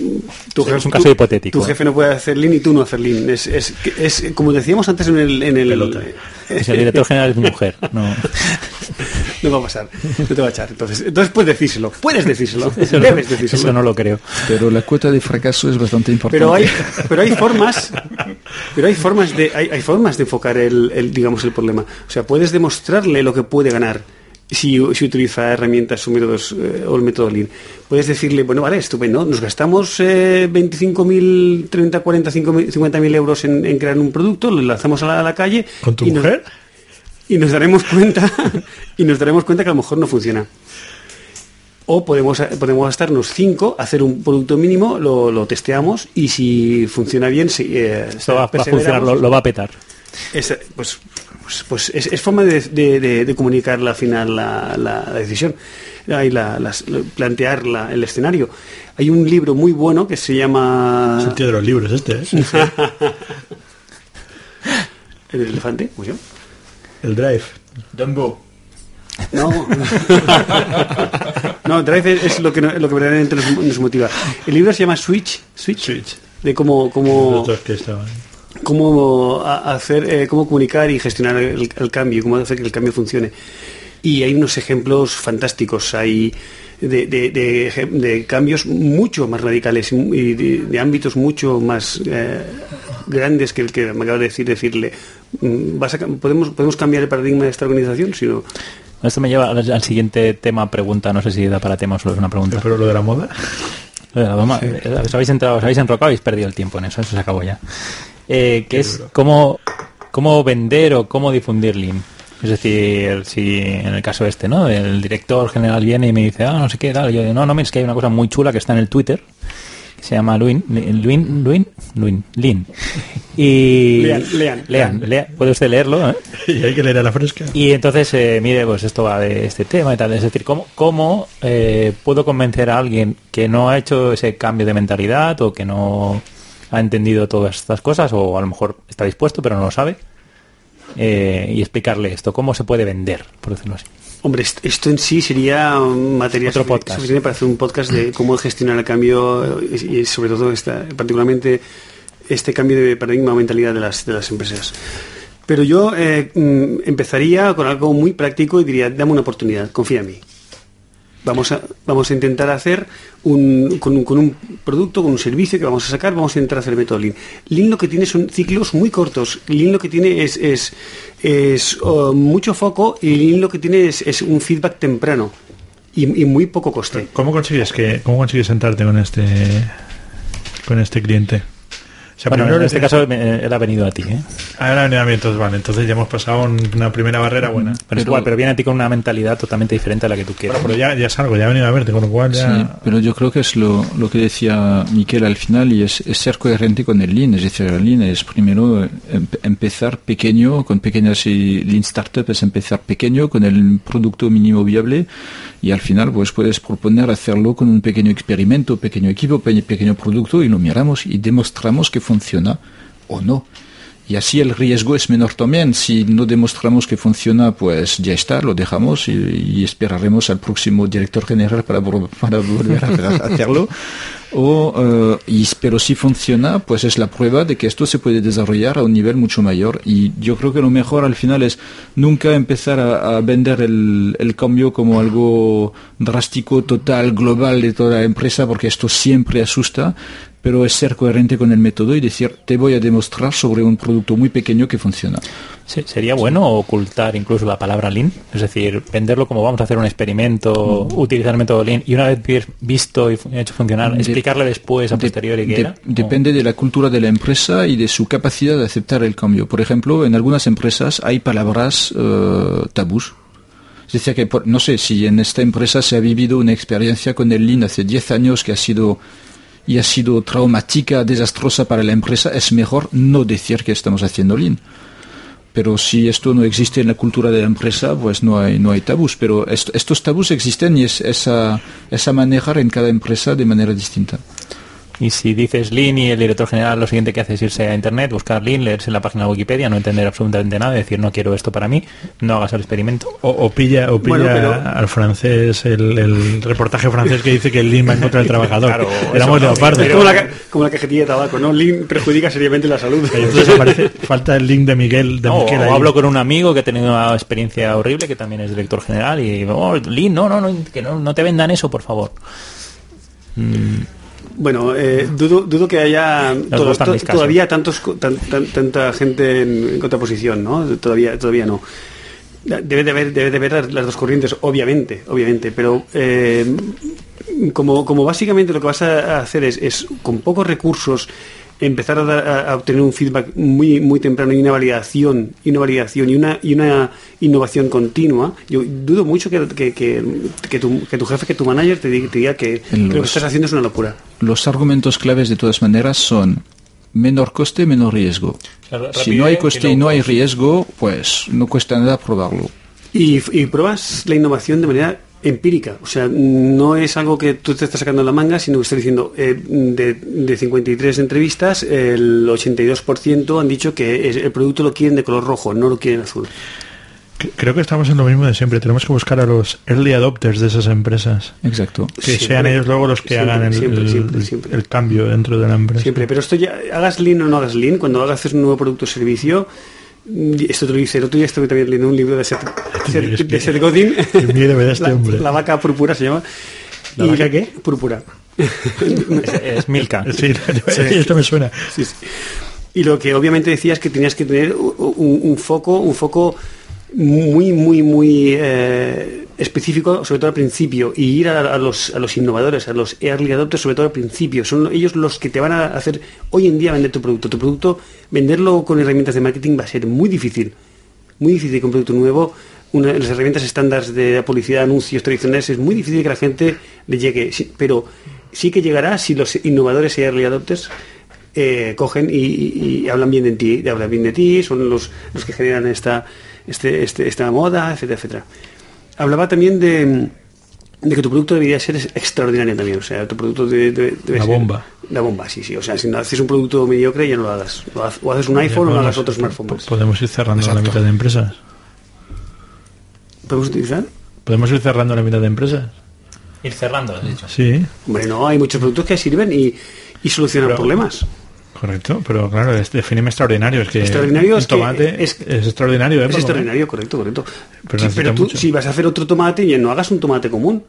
F: tu jefe,
C: es un caso
F: tu-
C: hipotético.
F: Tu jefe no puede hacer Lean y tú no hacer Lean. Es, es, es como decíamos antes en el... En el
D: Pelota. *laughs*
C: Es el director general es mi mujer. No. *laughs*
F: no va a pasar, no te va a echar. Entonces, entonces puedes decírselo, puedes decírselo, *laughs*
C: Eso, no,
F: debes decírselo.
C: eso no lo creo.
E: Pero la cuota de fracaso es bastante importante.
F: pero hay pero hay formas pero hay formas de hay, hay formas de enfocar el, el, digamos el problema o sea puedes demostrarle lo que puede ganar si, si utiliza herramientas o métodos eh, o el método Lean puedes decirle bueno vale estupendo nos gastamos eh, 25.000 30 40 50.000 euros en, en crear un producto lo lanzamos a la, a la calle
D: ¿Con tu
F: y nos-
D: mujer?
F: y nos daremos cuenta *laughs* y nos daremos cuenta que a lo mejor no funciona o podemos, podemos gastarnos 5, hacer un producto mínimo, lo, lo testeamos y si funciona bien, si, eh,
C: Esto va, va a funcionar, lo, lo va a petar.
F: es, pues, pues, pues es, es forma de, de- de- de comunicar al final la, la- la decisión y la- plantear la- el escenario. Hay un libro muy bueno que se llama
D: Es el tío de los libros este, ¿eh? *laughs*
F: El elefante, ¿cómo?
D: El Drive.
E: Dumbo.
F: No. *laughs* no, Drive es, es lo que, lo que verdaderamente nos, nos motiva. El libro se llama Switch, Switch,
D: Switch.
F: de cómo,
D: Los
F: cómo,
D: dos que estaban.
F: Cómo hacer, eh, cómo comunicar y gestionar el, el cambio, cómo hacer que el cambio funcione. Y hay unos ejemplos fantásticos, hay de, de- de ejem- de cambios mucho más radicales y y de, de ámbitos mucho más eh, grandes que el que me acabo de decir, decirle, mm, ¿vas a cam- podemos, ¿podemos cambiar el paradigma de esta organización? Si no,
C: Esto me lleva al, al siguiente tema, pregunta. No sé si da para tema o solo es una pregunta.
D: Pero lo de la moda.
C: Lo de la doma, eh, Os habéis entrado, os habéis enrocado y habéis perdido el tiempo en eso. Eso se acabó ya. Eh, que es cómo, cómo vender o cómo difundir Lean. Es decir, si en el caso este, ¿no? El director general viene y me dice, ah, no sé qué, tal. Yo digo, no, no, es que hay una cosa muy chula que está en el Twitter, que se llama Luin, Luin, Luin, Luin, Lin. Y...
F: Lean, lean.
C: Lean, lean. Puede usted leerlo, ¿eh? *laughs*
D: Y hay que leer a la fresca.
C: Y entonces, eh, mire, pues esto va de este tema y tal. Es decir, ¿cómo, cómo eh, puedo convencer a alguien que no ha hecho ese cambio de mentalidad o que no ha entendido todas estas cosas o a lo mejor está dispuesto pero no lo sabe? eh, y explicarle esto, cómo se puede vender, por decirlo así.
F: Hombre, est- esto en sí sería materia
C: Otro podcast.
F: suficiente para hacer un podcast de cómo gestionar el cambio eh, y, y sobre todo esta, particularmente este cambio de paradigma o mentalidad de las, de las empresas. Pero yo eh, mm, empezaría con algo muy práctico y diría, dame una oportunidad, confía en mí. Vamos a, vamos a intentar hacer un, con, un, con un producto, con un servicio que vamos a sacar, vamos a intentar hacer método Lean. Lean lo que tiene son ciclos muy cortos. Lean lo que tiene es, es, es, oh, mucho foco y Lean lo que tiene es, es un feedback temprano y, y muy poco coste.
D: ¿Cómo consigues que cómo consigues sentarte con este con este cliente? O sea,
C: Bueno,
D: primero
C: en este caso me- él ha venido a ti, ¿eh?
D: Ahora viene a mí, entonces vale, entonces ya hemos pasado un- una primera barrera buena.
C: Pero, es igual, pero viene a ti con una mentalidad totalmente diferente a la que tú quieres.
D: Bueno, pero ya, ya es algo, ya ha venido a verte, con lo cual
E: Sí,
D: ya...
E: pero yo creo que es lo, lo que decía Miquel al final y es, es ser coherente con el Lean. Es decir, el Lean es primero eh, em- empezar pequeño, con pequeñas y Lean Startup es empezar pequeño con el producto mínimo viable y al final pues puedes proponer hacerlo con un pequeño experimento, pequeño equipo, pe- pequeño producto y lo miramos y demostramos que funciona o no. Y así el riesgo es menor también. Si no demostramos que funciona, pues ya está, lo dejamos y, esperaremos al próximo director general para, vol- para volver a hacerlo. O, eh, y, pero si funciona, pues es la prueba de que esto se puede desarrollar a un nivel mucho mayor. Y yo creo que lo mejor al final es nunca empezar a, vender el cambio como algo drástico, total, global de toda la empresa, porque esto siempre asusta, pero es ser coherente con el método y decir, te voy a demostrar sobre un producto muy pequeño que funciona.
C: Sí, ¿Sería bueno ocultar incluso la palabra Lean? Es decir, venderlo como vamos a hacer un experimento, utilizar el método Lean y una vez vi- visto y hecho funcionar,
E: De-
C: explicarle después a
E: De-
C: posteriori que
E: de-
C: era.
E: Depende de la cultura de la empresa y de su capacidad de aceptar el cambio. Por ejemplo, en algunas empresas hay palabras eh, tabús. Es decir, que por- no sé si en esta empresa se ha vivido una experiencia con el Lean hace 10 años que ha sido y ha sido traumática, desastrosa para la empresa, es mejor no decir que estamos haciendo Lean. Pero si esto no existe en la cultura de la empresa, pues no hay, no hay tabús. Pero est- estos tabús existen y es, es, a, es a manejar en cada empresa de manera distinta.
C: Y si dices Lean y el director general lo siguiente que hace es irse a internet, buscar Lean, leerse la página de Wikipedia, no entender absolutamente nada, decir no quiero esto para mí, no hagas el experimento.
D: O, o pilla, o pilla
F: Bueno, pero-
D: al francés, el, el reportaje francés que dice que el Lean va en contra del *laughs* trabajador.
C: Claro,
D: Éramos leopardos.
F: Es como la, como la cajetilla de tabaco, ¿no? Lean perjudica seriamente la salud.
D: Entonces aparece, falta el link de Miguel, de
C: No, o
D: ahí.
C: hablo con un amigo que ha tenido una experiencia horrible, que también es director general, y oh, Lean, no, no, no, que no, no te vendan eso, por favor.
F: Bueno, eh, dudo, dudo que haya to- to- todavía tantos, co- tan- tan- tanta gente en, en contraposición, ¿no? Todavía, todavía no. Debe de haber, debe de haber las- las dos corrientes, obviamente, obviamente, pero eh, como, como básicamente lo que vas a a hacer es, es con pocos recursos empezar a, dar- a- a obtener un feedback muy muy temprano y una validación y una validación y una y una innovación continua yo dudo mucho que, que, que, que tu, que tu jefe que tu manager te diga, te diga que lo que estás haciendo es una locura
E: Los argumentos claves de todas maneras son menor coste, menor riesgo.
C: Claro,
E: Si no hay coste
C: y
E: y no hay riesgo, pues no cuesta nada probarlo.
F: Y, y pruebas la innovación de manera empírica. O sea, no es algo que tú te estás sacando la manga, sino que estoy diciendo, eh, de, de 53 entrevistas, el 82% han dicho que el producto lo quieren de color rojo, no lo quieren azul.
D: Creo que estamos en lo mismo de siempre. Tenemos que buscar a los early adopters de esas empresas.
E: Exacto.
D: Que
F: Siempre.
D: sean ellos luego los que
F: Siempre,
D: hagan el,
F: siempre,
D: el-
F: siempre, siempre.
D: el cambio dentro de la empresa.
F: Siempre, pero esto ya, hagas lean o no hagas lean, cuando hagas un nuevo producto o servicio, esto te lo dice, el otro día estuve también leyendo un libro de Seth, Seth- de Seth Godin,
D: Qué miedo me da este
F: la,
D: hombre.
F: la vaca púrpura se llama.
D: ¿La
F: Y-
D: vaca qué?
F: Púrpura.
C: Es, es Milka. *laughs*
D: Sí, esto me suena.
F: Sí, sí. Y lo que obviamente decías que tenías que tener un, un foco, un foco muy, muy, muy eh, específico, sobre todo al principio, y ir a, los, a los innovadores, a los early adopters, sobre todo al principio. Son ellos los que te van a hacer hoy en día vender tu producto. Tu producto, venderlo con herramientas de marketing va a ser muy difícil. muy difícil que un producto nuevo, las herramientas estándares de publicidad, anuncios tradicionales, es muy difícil que la gente le llegue. Pero sí que llegará si los innovadores y early adopters eh, cogen y hablan bien de ti, hablan bien de ti, son los, los que generan esta, este, este- esta moda, etcétera, etcétera. Hablaba también de, de que tu producto debería ser extraordinario también, o sea, tu producto de- de- debe
D: La
F: ser-
D: bomba.
F: La bomba, sí, sí, o sea, si no haces un producto mediocre ya no lo hagas. O haces un iPhone o no hagas otro smartphone. más.
D: Podemos ir cerrando la
G: Exacto.
D: mitad de empresas.
F: ¿Podemos utilizar?
D: Podemos ir cerrando la mitad de empresas.
C: Ir cerrando, has dicho.
D: Sí,
F: Hombre, no, hay muchos productos que sirven y, y solucionan
D: Pero-
F: problemas.
D: Correcto. Pero claro, es, defíneme extraordinario. Es que
F: Extraordinario
D: un
F: es que
D: tomate
F: es-
D: es, extraordinario. ¿eh,
F: Es extraordinario, correcto, correcto.
D: Pero
F: Sí,
D: necesita
F: pero tú,
D: mucho.
F: si vas a hacer otro tomate, ya no hagas un tomate común.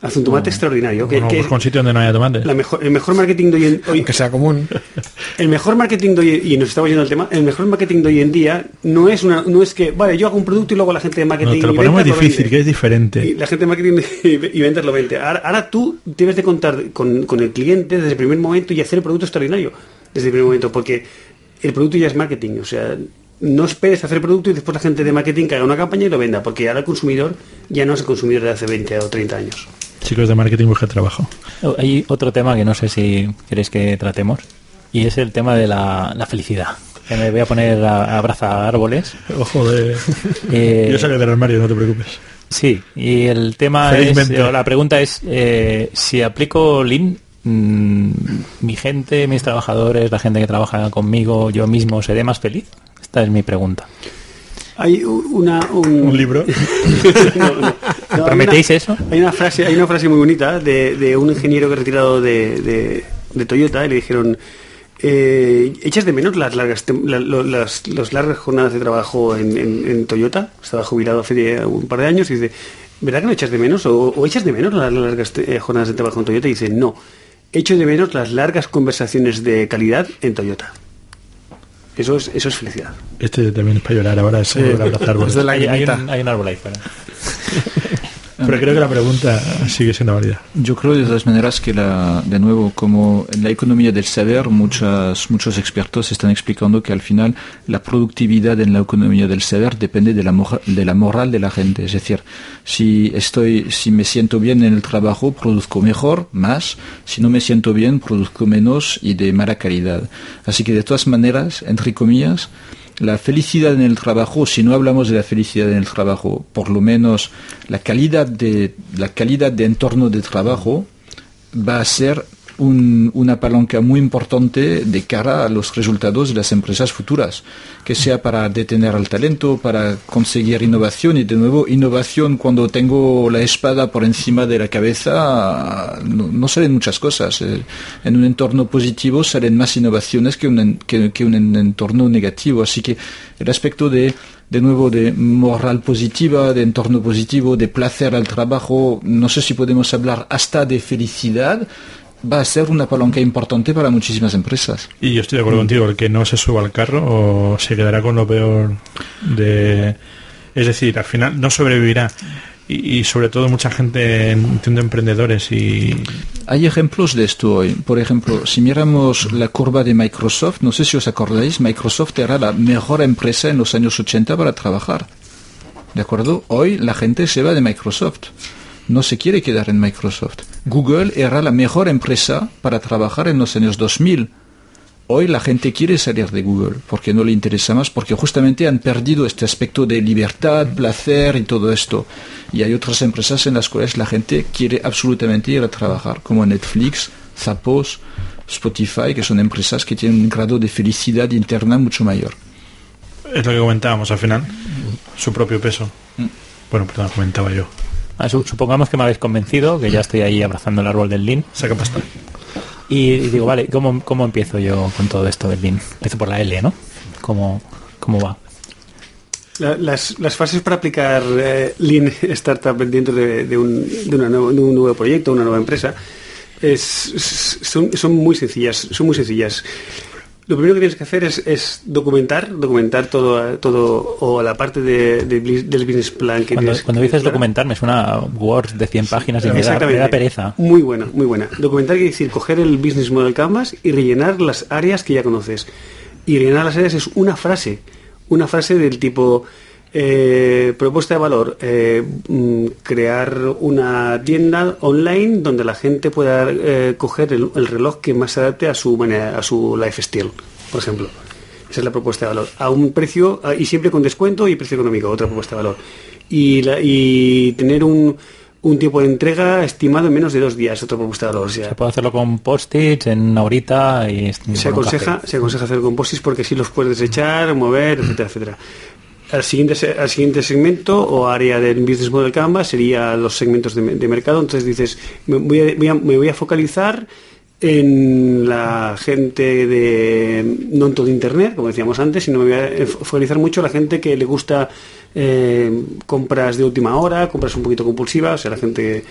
F: Haz un tomate extraordinario. Que,
D: Bueno,
F: que
D: busca un sitio donde no haya tomate.
F: la mejor, el mejor marketing de hoy en *laughs* hoy,
G: Que sea común. *laughs*
F: el mejor marketing de hoy, y nos estamos yendo al tema, el mejor marketing de hoy en día no es una, no es que, vale, yo hago un producto y luego la gente de marketing
D: No, te lo
F: y
D: ponemos
F: lo
D: difícil, que es diferente.
F: Y la gente de marketing *laughs* y ventas lo vende. Ahora, ahora tú debes de contar con, con el cliente desde el primer momento y hacer el producto extraordinario desde el primer momento, porque el producto ya es marketing. O sea, no esperes hacer el producto y después la gente de marketing que haga una campaña y lo venda, porque ahora el consumidor ya no es el consumidor de hace 20 o 30 años.
D: Chicos de marketing buscan trabajo.
C: Oh, Hay otro tema que no sé si queréis que tratemos y es el tema de la, la felicidad. Que me voy a poner a, a abrazar árboles.
D: Ojo de... *laughs*
C: Eh,
D: Yo salgo del armario, no te preocupes.
C: Sí, y el tema es,
D: Felizmente.
C: o la pregunta es, eh, si aplico Lean, mm, mi gente, mis trabajadores, la gente que trabaja conmigo, yo mismo, ¿seré más feliz? Esta es mi pregunta.
F: Hay una, un,
D: Un libro.
F: No, *laughs* no. *laughs* No, hay
C: ¿Prometéis
F: una-
C: eso?
F: Hay una frase, hay una frase muy bonita de, de un ingeniero que retirado de, de- de Toyota y le dijeron eh, ¿echas de menos las largas la- las, las largas jornadas de trabajo en, en- en Toyota? Estaba jubilado hace un par de años y dice ¿verdad que no echas de menos? ¿O, o echas de menos las largas eh, jornadas de trabajo en Toyota? Y dice no, echo de menos las largas conversaciones de calidad en Toyota. Eso es, eso es felicidad.
D: Este también es para llorar ahora, es el abrazar árboles.
G: Es de la
C: Hay, hay un, hay un árbol ahí fuera. *laughs*
D: Pero creo que la pregunta sigue siendo válida.
E: Yo creo de todas maneras que, la, de nuevo, como en la economía del saber, muchas, muchos expertos están explicando que al final la productividad en la economía del saber depende de la, de la moral de la gente. Es decir, si, estoy, si me siento bien en el trabajo, produzco mejor, más. Si no me siento bien, produzco menos y de mala calidad. Así que de todas maneras, entre comillas, la felicidad en el trabajo, si no hablamos de la felicidad en el trabajo, por lo menos la calidad de, la calidad de entorno de trabajo va a ser un- una palanca muy importante de cara a los resultados de las empresas futuras, que sea para detener al talento, para conseguir innovación y de nuevo innovación cuando tengo la espada por encima de la cabeza, no, salen muchas cosas. Eh, En un entorno positivo salen más innovaciones que un, que, que un en- entorno negativo, así que el aspecto de de nuevo de moral positiva, de entorno positivo, de placer al trabajo, no sé si podemos hablar hasta de felicidad, va a ser una palanca importante para muchísimas empresas.
D: Y yo estoy de acuerdo contigo, el que no se suba al carro o se quedará con lo peor de... Es decir, al final no sobrevivirá. Y, y sobre todo mucha gente, entiendo emprendedores y...
E: Hay ejemplos de esto hoy. Por ejemplo, si miramos la curva de Microsoft, no sé si os acordáis, Microsoft era la mejor empresa en los años 80 para trabajar. ¿De acuerdo? Hoy la gente se va de Microsoft. No se quiere quedar en Microsoft. Google era la mejor empresa para trabajar en los años 2000. Hoy la gente quiere salir de Google porque no le interesa más, porque justamente han perdido este aspecto de libertad, placer y todo esto. Y hay otras empresas en las cuales la gente quiere absolutamente ir a trabajar, como Netflix, Zappos, Spotify, que son empresas que tienen un grado de felicidad interna mucho mayor.
D: Es lo que comentábamos al final, su propio peso.
E: Mm.
D: Bueno, perdón, comentaba yo.
C: Ah, su- supongamos que me habéis convencido, que ya estoy ahí abrazando el árbol del Lean.
D: Saca pasta.
C: Y, y digo, vale, ¿cómo, ¿cómo empiezo yo con todo esto del Lean? Empiezo por la L, ¿no? ¿Cómo, cómo va?
F: La- las, las fases para aplicar eh, Lean Startup dentro de, de un, de, una nuevo- de un nuevo proyecto, una nueva empresa, es- es- son, son muy sencillas. Son muy sencillas. Lo primero que tienes que hacer es, es documentar, documentar todo, todo o la parte de, del business plan que
C: Cuando,
F: tienes.
C: cuando dices
F: claro.
C: documentar me suena a Word de 100 páginas y me da, me da pereza.
F: Muy buena, muy buena. Documentar quiere decir coger el Business Model Canvas y rellenar las áreas que ya conoces. Y rellenar las áreas es una frase. una frase del tipo eh, propuesta de valor, eh, mm, crear una tienda online donde la gente pueda eh, coger el, el reloj que más se adapte a su manera, a su lifestyle, por ejemplo. Esa es la propuesta de valor. A un precio, y siempre con descuento y precio económico, otra propuesta de valor. Y, la- y tener un, un tiempo de entrega estimado en menos de dos días, otra propuesta de valor. O sea,
C: Se puede hacerlo con post-its en una horita y
F: se
C: con
F: aconseja, se aconseja hacer composits porque así los puedes desechar, mover, etcétera, etcétera. Al siguiente, al siguiente segmento o área del Business Model Canvas sería los segmentos de, mercado. Entonces dices, me voy, a, focalizar en la gente de no todo internet, como decíamos antes, sino me voy a fo- focalizar mucho en la gente que le gusta eh, compras de última hora, compras un poquito compulsivas, o sea, la gente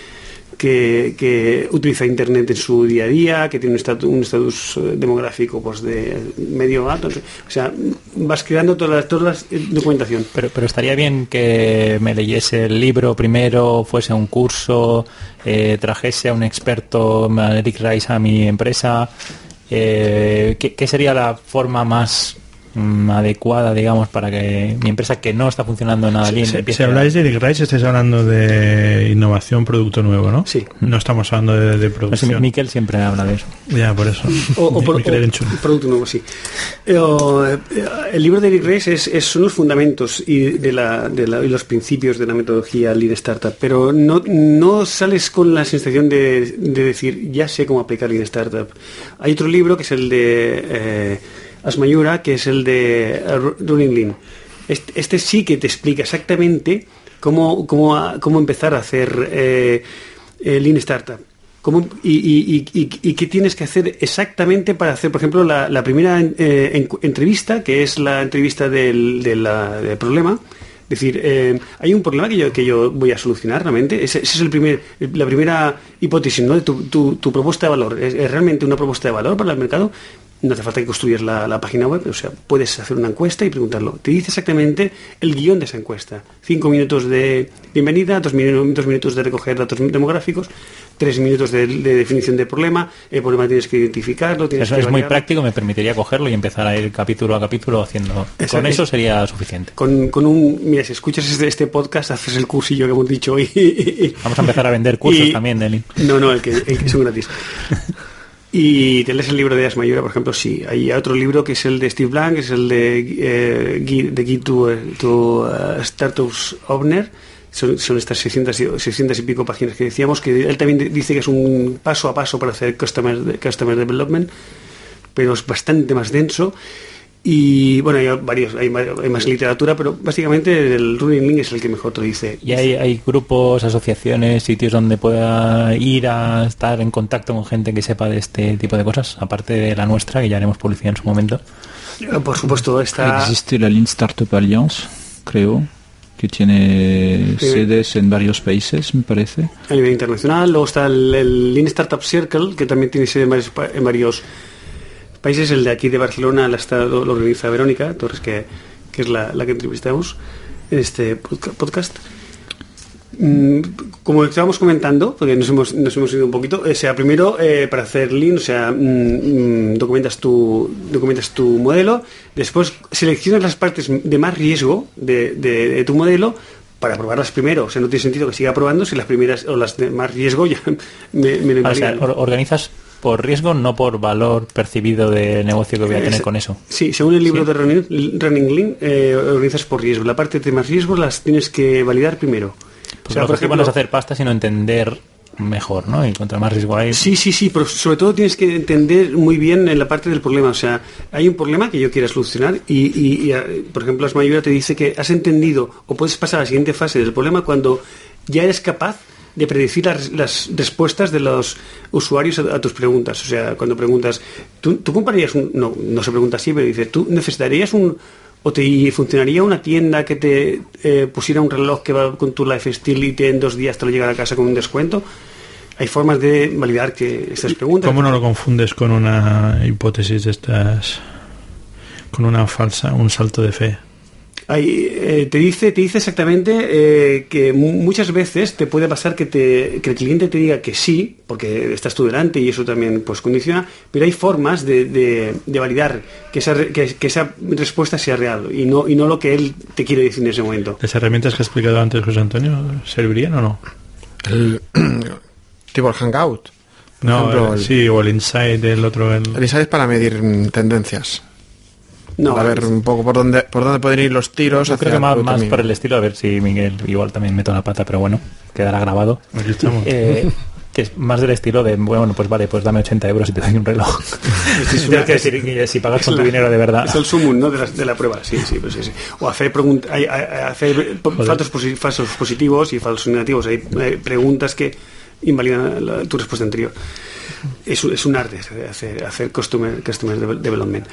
F: que, utiliza internet en su día a día, que tiene un estatus, un eh, demográfico pues de medio alto, o sea, vas creando toda la, toda la eh, documentación.
C: Pero, pero estaría bien que me leyese el libro primero, fuese un curso, eh, trajese a un experto, Eric Rice, a mi empresa. Eh, ¿qué, qué sería la forma más mm, adecuada, digamos, para que mi empresa que no está funcionando nada bien
D: Si, si
C: a-
D: habláis de Eric Rice, estáis hablando de innovación, producto nuevo, ¿no?
F: Sí.
D: No estamos hablando de, de
C: No
D: producción.
C: Miquel siempre habla de eso.
D: Ya, por eso.
F: O, o, por- o- producto nuevo, sí. Eh, eh, el libro de Eric Ries es, es- son los fundamentos y, de la, de la- y los principios de la metodología Lean Startup, pero no, no sales con la sensación de, de decir, ya sé cómo aplicar Lean Startup. Hay otro libro que es el de eh, Asmayura, que es el de Ru- Running Lean. Este, este sí que te explica exactamente cómo, cómo, cómo empezar a hacer eh, eh, Lean Startup. ¿Cómo- y, qué tienes que hacer exactamente para hacer, por ejemplo, la, primera eh, entrevista, que es la entrevista del, del problema? Es decir, hay un problema que yo, que yo voy a solucionar realmente. Ese es el primer, la primera hipótesis ¿no? de tu, tu- tu propuesta de valor. ¿Es, es realmente una propuesta de valor para el mercado? No hace falta que construyas la, la página web, o sea, puedes hacer una encuesta y preguntarlo. Te dice exactamente el guion de esa encuesta. Cinco minutos de bienvenida, dos, minu- dos minutos de recoger datos demográficos, tres minutos de, de definición del problema, el problema tienes que identificarlo, tienes
C: Eso
F: que
C: es muy práctico, me permitiría cogerlo y empezar a ir capítulo a capítulo haciendo. Con
F: es-
C: eso sería suficiente.
F: Con, con un, mira, si escuchas este, este podcast, haces el cursillo que hemos dicho hoy.
C: Vamos a empezar a vender *laughs* cursos
F: Y-
C: también de Lean.
F: No, no, el que, el que son gratis. *laughs* Y te lees el libro de Asmayura, por ejemplo, sí. Hay otro libro que es el de Steve Blank, es el de eh, Guide, de Guide to, eh, to, eh, Startups Owner. Son, son estas 600 y, 600 y pico páginas que decíamos, que él también dice que es un paso a paso para hacer Customer, customer Development, pero es bastante más denso. Y bueno, hay varios, hay, hay más literatura, pero básicamente el Running Link es el que mejor te lo dice.
C: Y hay, hay grupos, asociaciones, sitios donde pueda ir a estar en contacto con gente que sepa de este tipo de cosas, aparte de la nuestra, que ya haremos publicidad en su momento.
F: Por supuesto, está...
E: Existe la Lean Startup Alliance, creo, que tiene
F: Sí.
E: sedes en varios países, me parece.
F: a nivel internacional. Luego está el, el Lean Startup Circle, que también tiene sede en varios, en varios países. El de aquí de Barcelona la está- lo, lo organiza Verónica Torres, que, que es la, la que entrevistamos en este podca- podcast. Mm, Como estábamos comentando, porque nos hemos, nos hemos ido un poquito, o sea, primero eh, para hacer Lean, o sea, mm, documentas, tu, documentas tu modelo, después seleccionas las partes de más riesgo de, de- de tu modelo para probarlas primero. O sea, no tiene sentido que siga probando si las primeras o las de más riesgo ya *laughs* me, me lo
C: Ah, o sea, organizas por riesgo, no por valor percibido de negocio que voy a tener
F: Ese-
C: con eso.
F: Sí, según el libro
C: Sí.
F: de Running, Running Lean, eh, organizas por riesgo. La parte de más riesgo las tienes que validar primero.
C: Porque el objetivo no es hacer pasta, sino entender mejor, ¿no? Y contra más riesgo hay...
F: Sí, sí, sí, pero sobre todo tienes que entender muy bien en la parte del problema. O sea, hay un problema que yo quiera solucionar y, y- y, eh, por ejemplo, Asmayura te dice que has entendido o puedes pasar a la siguiente fase del problema cuando ya eres capaz de predecir las, las respuestas de los usuarios a, a tus preguntas. O sea, cuando preguntas, ¿tú, tú comprarías un...? No, no se pregunta así, pero dice, ¿tú necesitarías un... o te funcionaría una tienda que te eh, pusiera un reloj que va con tu lifestyle y te en dos días te lo llega a casa con un descuento? Hay formas de validar que estas preguntas.
D: ¿Cómo no lo confundes con una hipótesis de estas, con una falsa, un salto de fe?
F: Ahí, eh, te dice te dice exactamente eh, que mu- muchas veces te puede pasar que, te, que el cliente te diga que sí, porque estás tú delante y eso también pues condiciona, pero hay formas de, de- de validar que esa, re- que, que esa respuesta sea real y no, y no lo que él te quiere decir en ese momento.
D: ¿Las herramientas que ha explicado antes José Antonio servirían o no?
G: El, *clears throat* tipo el Hangout. Por
D: No,
G: ejemplo, el,
D: sí, o el Insight, el otro... El...
G: el Insight es para medir mm, tendencias.
F: No,
G: para ver un poco por dónde, por dónde pueden ir los tiros.
C: Yo creo que más, por el estilo, a ver si Miguel igual también meto una pata, pero bueno, quedará grabado. Eh, que es más del estilo de, bueno, pues vale, pues dame 80 euros y te doy un reloj. *laughs* Tienes que decir que si pagas con tu
F: la-
C: dinero de verdad.
F: Es el sumum ¿no? de, la, de la prueba, sí, sí, pues sí, sí. O hacer, hay- hacer falsos, posi- falsos positivos y falsos negativos. Hay, hay preguntas que invalidan la- tu respuesta anterior. Es, un- es un arte hacer, hacer customer, customer devel- development.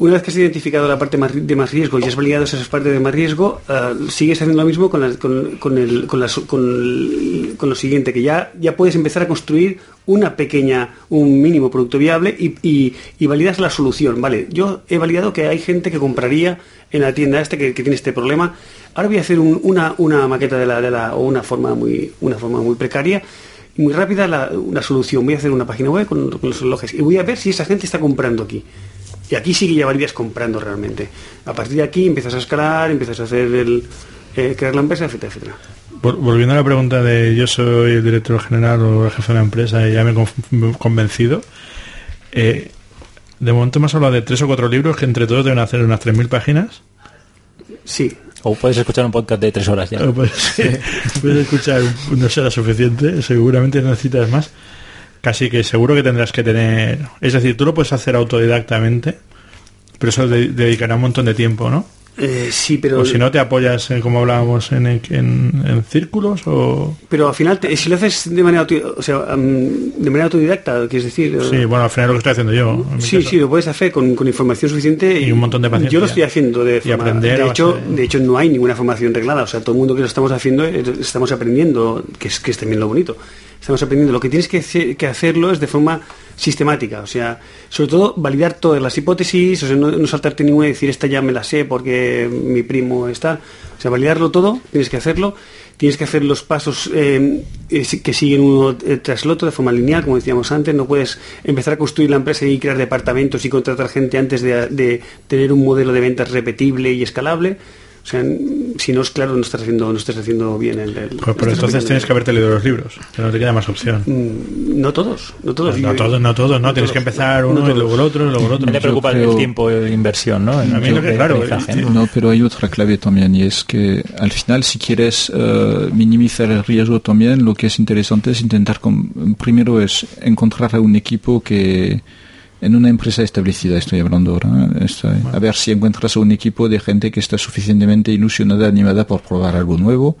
F: Una vez que has identificado la parte de más riesgo y has validado esas partes de más riesgo, eh, sigues haciendo lo mismo con, con, con el- con el- con lo siguiente, que ya, ya puedes empezar a construir una pequeña, un mínimo producto viable y, y- y validas la solución. Vale, yo he validado que hay gente que compraría en la tienda esta que, tiene este problema. Ahora voy a hacer un- una, una maqueta de la, de la, o una forma muy, una forma muy precaria muy rápida la, una solución. Voy a hacer una página web con los relojes y voy a ver si esa gente está comprando aquí. Y aquí sí que validas comprando realmente. A partir de aquí empiezas a escalar, empiezas a hacer el, eh, crear la empresa, etcétera, etcétera.
D: Vol- Volviendo a la pregunta de yo soy el director general o el jefe de la empresa y ya me he convencido, eh, de momento hemos hablado de tres o cuatro libros que entre todos deben hacer unas 3.000 páginas.
F: Sí,
C: O puedes escuchar un podcast de tres horas ya.
D: Puedes, *laughs* puedes escuchar, no será suficiente, seguramente necesitas más. Casi que seguro que tendrás que tener... Es decir, tú lo puedes hacer autodidactamente, pero eso de- dedicará un montón de tiempo, ¿no?
F: eh, sí, pero...
D: O si no te apoyas, eh, como hablábamos, en, en, en círculos o...
F: Pero al final, te- si lo haces de manera, o sea, de manera autodidacta, quieres decir... eh,
D: Sí, bueno, al final lo que estoy haciendo yo.
F: Sí,
D: caso.
F: sí, lo puedes hacer con, con información suficiente
D: Y un montón de paciencia.
F: Yo lo estoy haciendo de
D: Y
F: forma...
D: aprender
F: de, hecho,
D: base de-
F: hecho, no hay ninguna formación reglada. O sea, todo el mundo que lo estamos haciendo, eh, estamos aprendiendo, que es, que es también lo bonito. Estamos aprendiendo. Lo que tienes que, hacer- que hacerlo es de forma sistemática. O sea, sobre todo, validar todas las hipótesis, o sea, no, saltarte ninguna y decir, esta ya me la sé porque mi primo está. O sea, validarlo todo, tienes que hacerlo. Tienes que hacer los pasos eh, que siguen uno eh, tras el otro de forma lineal, como decíamos antes. No puedes empezar a construir la empresa y crear departamentos y contratar gente antes de tener un modelo de ventas repetible y escalable. O sea, si no es claro, no estás haciendo, no estás haciendo bien el. el-
D: Pues, pero entonces tienes que haberte leído los libros, que no te queda más opción.
F: Mm, No todos, no todos.
D: No
F: Yo-
D: todos, no todos, no. Tienes que empezar uno y luego el otro y luego el otro.
C: Me le preocupa
E: creo-
C: el tiempo de inversión, ¿no? En
D: A mí lo que- claro,
C: ¿no?
E: No, pero hay otra clave también y es que al final si quieres eh, minimizar el riesgo también, lo que es interesante es intentar, con- primero es encontrar a un equipo que en una empresa establecida estoy hablando ahora, ¿eh? A ver si encuentras a un equipo de gente que está suficientemente ilusionada, animada por probar algo nuevo,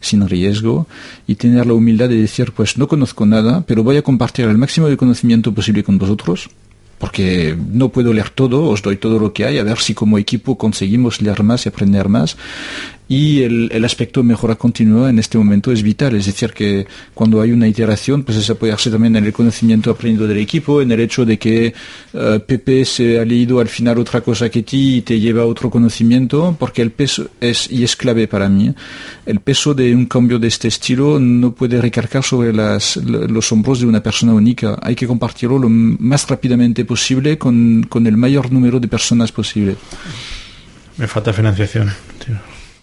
E: sin riesgo y tener la humildad de decir pues no conozco nada, pero voy a compartir el máximo de conocimiento posible con vosotros porque no puedo leer todo, os doy todo lo que hay, a ver si como equipo conseguimos leer más y aprender más. Y el, el aspecto de mejora continua en este momento es vital, es decir, que cuando hay una iteración, pues es apoyarse también en el conocimiento aprendido del equipo, en el hecho de que eh, Pepe se ha leído al final otra cosa que ti y te lleva a otro conocimiento, porque el peso es, y es clave para mí, el peso de un cambio de este estilo no puede recargar sobre las, los hombros de una persona única, hay que compartirlo lo más rápidamente posible con, con el mayor número de personas posible.
D: Me falta financiación.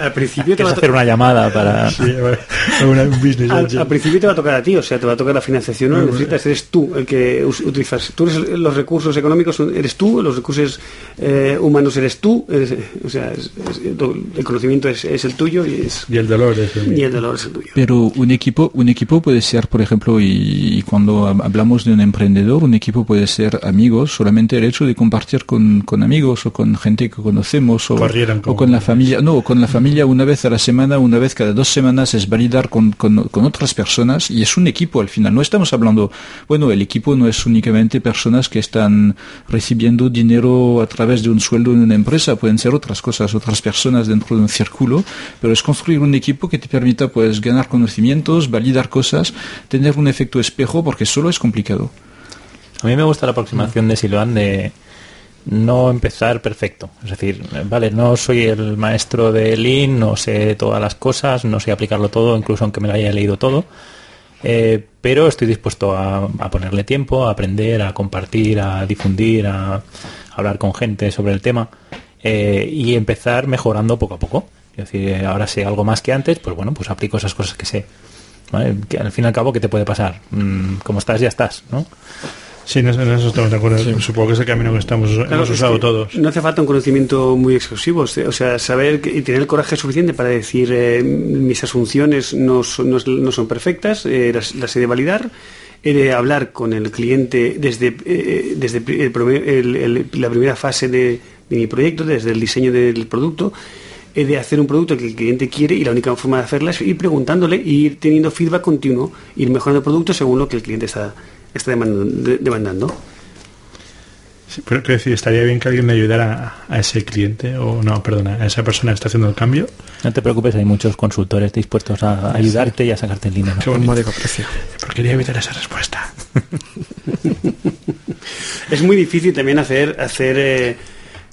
F: Al, principio te va a to-
C: hacer una llamada para...
D: Sí, *laughs* vale. Una- un business
F: al, principio te va a tocar a ti, o sea, te va a tocar la financiación, no lo necesitas, eres tú el que utilizas. Tú eres los recursos económicos, eres tú, los recursos eh, humanos eres tú, eres, o sea, es- es- el conocimiento es, es el tuyo y, es,
D: Y el dolor es el
F: y
D: mío.
F: el dolor es el tuyo.
E: Pero un equipo, un equipo puede ser, por ejemplo, y, y cuando hab- hablamos de un emprendedor, un equipo puede ser amigos, solamente el hecho de compartir con, con amigos o con gente que conocemos o, o con la familia, no, con la familia una vez a la semana, una vez cada dos semanas es validar con, con, con otras personas y es un equipo al final. No estamos hablando, bueno, el equipo no es únicamente personas que están recibiendo dinero a través de un sueldo en una empresa, pueden ser otras cosas, otras personas dentro de un círculo, pero es construir un equipo que te permita pues ganar conocimientos, validar cosas, tener un efecto espejo, porque solo es complicado.
C: A mí me gusta la aproximación de Siloan de, no empezar perfecto. Es decir, vale, no soy el maestro de Lean, no sé todas las cosas, no sé aplicarlo todo, incluso aunque me lo haya leído todo, eh, pero estoy dispuesto a, a, ponerle tiempo, a aprender, a compartir, a difundir, a, hablar con gente sobre el tema eh, y empezar mejorando poco a poco. Es decir, ahora sé algo más que antes, pues bueno, pues aplico esas cosas que sé. Que al fin y al cabo, ¿qué te puede pasar? Mm, como estás, ya estás, ¿no?
D: Sí, en eso, en eso estamos de acuerdo.
F: Sí.
D: Supongo que es el camino que estamos
F: Claro,
D: hemos
F: es
D: usado
F: que
D: todos.
F: No hace falta un conocimiento muy exclusivo, o sea, saber y tener el coraje suficiente para decir eh, mis asunciones no son, no, no son perfectas, eh, las, las he de validar, he de hablar con el cliente desde, eh, desde pri- el prome- el- el- la primera fase de, de mi proyecto, desde el diseño del producto. He de hacer un producto que el cliente quiere y la única forma de hacerla es ir preguntándole y ir teniendo feedback continuo, ir mejorando el producto según lo que el cliente está, está demandando. de- demandando.
D: Sí, pero quiero decir, estaría bien que alguien me ayudara a, a ese cliente, o no, perdona, a esa persona que está haciendo el cambio.
C: No te preocupes, hay muchos consultores dispuestos a ayudarte y a sacarte el dinero.
D: Qué
G: Un módico precio.
D: Pero quería evitar esa respuesta. *laughs*
F: Es muy difícil también hacer hacer eh,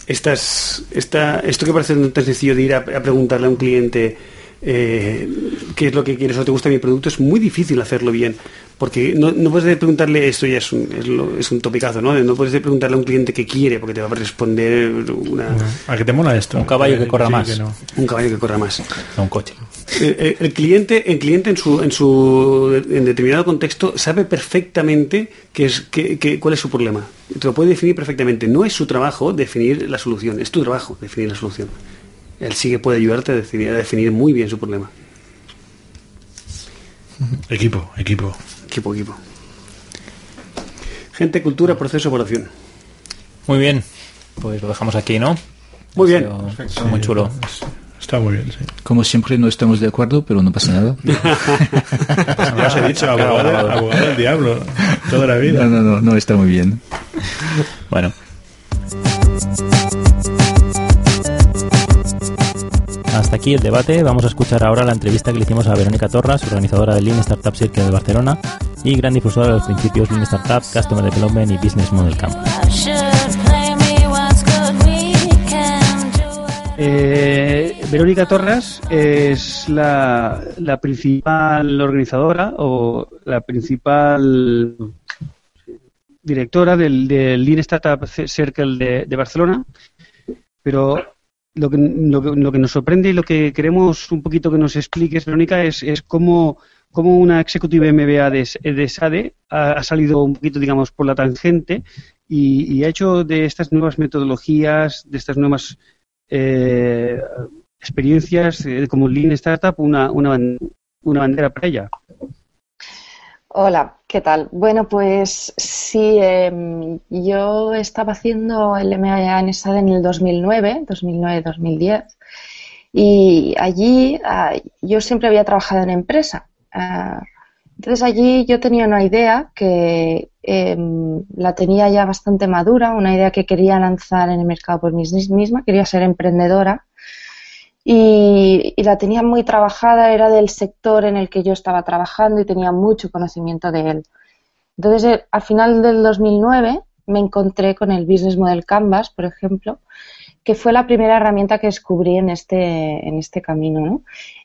F: estas esta esto que parece tan sencillo de ir a, a preguntarle a un cliente eh, qué es lo que quieres o te gusta mi producto es muy difícil hacerlo bien porque no, no puedes preguntarle esto ya es un, es, lo- es un topicazo no no puedes preguntarle a un cliente qué quiere porque te va a responder una,
D: ¿A qué te mola esto?
C: Un caballo que corra
D: Sí,
C: más.
D: que no.
F: un caballo que corra más
C: A un coche.
F: el, el- el cliente, el cliente en su, en su en determinado contexto sabe perfectamente qué es, qué- qué- cuál es su problema. Te lo puede definir perfectamente. No es su trabajo definir la solución, es tu trabajo definir la solución. Él sí que puede ayudarte a definir, a definir muy bien su problema.
D: Equipo, equipo.
F: Equipo, equipo. Gente, cultura, proceso, evaluación.
C: Muy bien, pues lo dejamos aquí, ¿no?
F: Muy bien.
C: sido Muy chulo.
D: Está muy bien, sí.
E: Como siempre no estamos de acuerdo, pero no pasa nada. *laughs*
D: Ya os he dicho, *laughs* abogado, abogado del diablo, toda la vida.
E: No, no, no, no está muy bien.
C: Bueno. Hasta aquí el debate. Vamos a escuchar ahora la entrevista que le hicimos a Verónica Torras, organizadora del Lean Startup Circle de Barcelona y gran difusora de los principios Lean Startup, Customer Development y Business Model Canvas.
H: Eh, Verónica Torras es la, la principal organizadora o la principal directora del, del Lean Startup Circle de, de Barcelona, pero lo que, lo, que, lo que nos sorprende y lo que queremos un poquito que nos expliques, Verónica, es, es cómo, una Executive MBA de, de SADE ha, salido un poquito, digamos, por la tangente y, y ha hecho de estas nuevas metodologías, de estas nuevas eh, experiencias eh, como Lean Startup una, una, una bandera para ella.
I: Hola, ¿qué tal? Bueno, pues sí, eh, yo estaba haciendo el MBA en SAD en el 2009, 2009-2010, y allí uh, yo siempre había trabajado en empresa. Uh, entonces allí yo tenía una idea que eh, la tenía ya bastante madura, una idea que quería lanzar en el mercado por mí misma, quería ser emprendedora y, la tenía muy trabajada, era del sector en el que yo estaba trabajando y tenía mucho conocimiento de él. Entonces, eh, al final del 2009 me encontré con el Business Model Canvas, por ejemplo, que fue la primera herramienta que descubrí en este, en este camino. ¿no?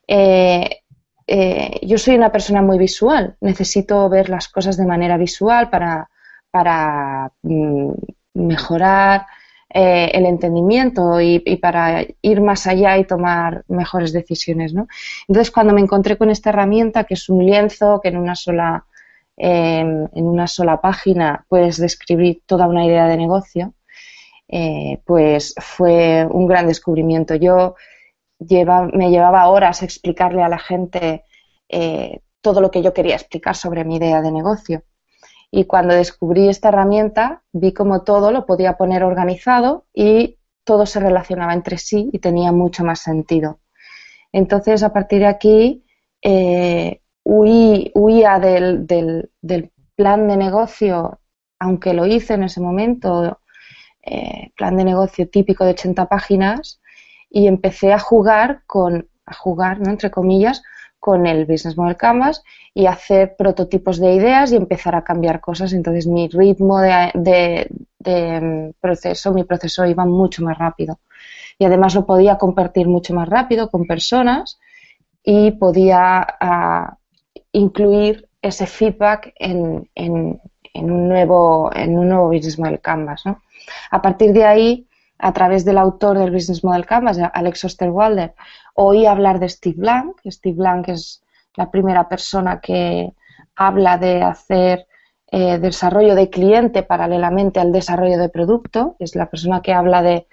I: Eh, eh, yo soy una persona muy visual, necesito ver las cosas de manera visual para, para mm, mejorar eh, el entendimiento y, para ir más allá y tomar mejores decisiones. ¿no? Entonces, cuando me encontré con esta herramienta, que es un lienzo que en una sola, eh, en una sola página puedes describir toda una idea de negocio, eh, pues fue un gran descubrimiento. Yo lleva, me llevaba horas explicarle a la gente eh, todo lo que yo quería explicar sobre mi idea de negocio. Y cuando descubrí esta herramienta, vi como todo lo podía poner organizado y todo se relacionaba entre sí y tenía mucho más sentido. Entonces, a partir de aquí, eh, huí, huía del, del, del, plan de negocio, aunque lo hice en ese momento, eh, plan de negocio típico de 80 páginas, y empecé a jugar con, a jugar, ¿no? entre comillas, con el Business Model Canvas y hacer prototipos de ideas y empezar a cambiar cosas. Entonces mi ritmo de, de, de mm, proceso, mi proceso iba mucho más rápido. Y además lo podía compartir mucho más rápido con personas y podía ah, incluir ese feedback en, en, un nuevo, en un nuevo Business Model Canvas. A partir de ahí, a través del autor del Business Model Canvas, Alex Osterwalder, oí hablar de Steve Blank. Steve Blank es la primera persona que habla de hacer eh, desarrollo de cliente paralelamente al desarrollo de producto. Es la persona que habla de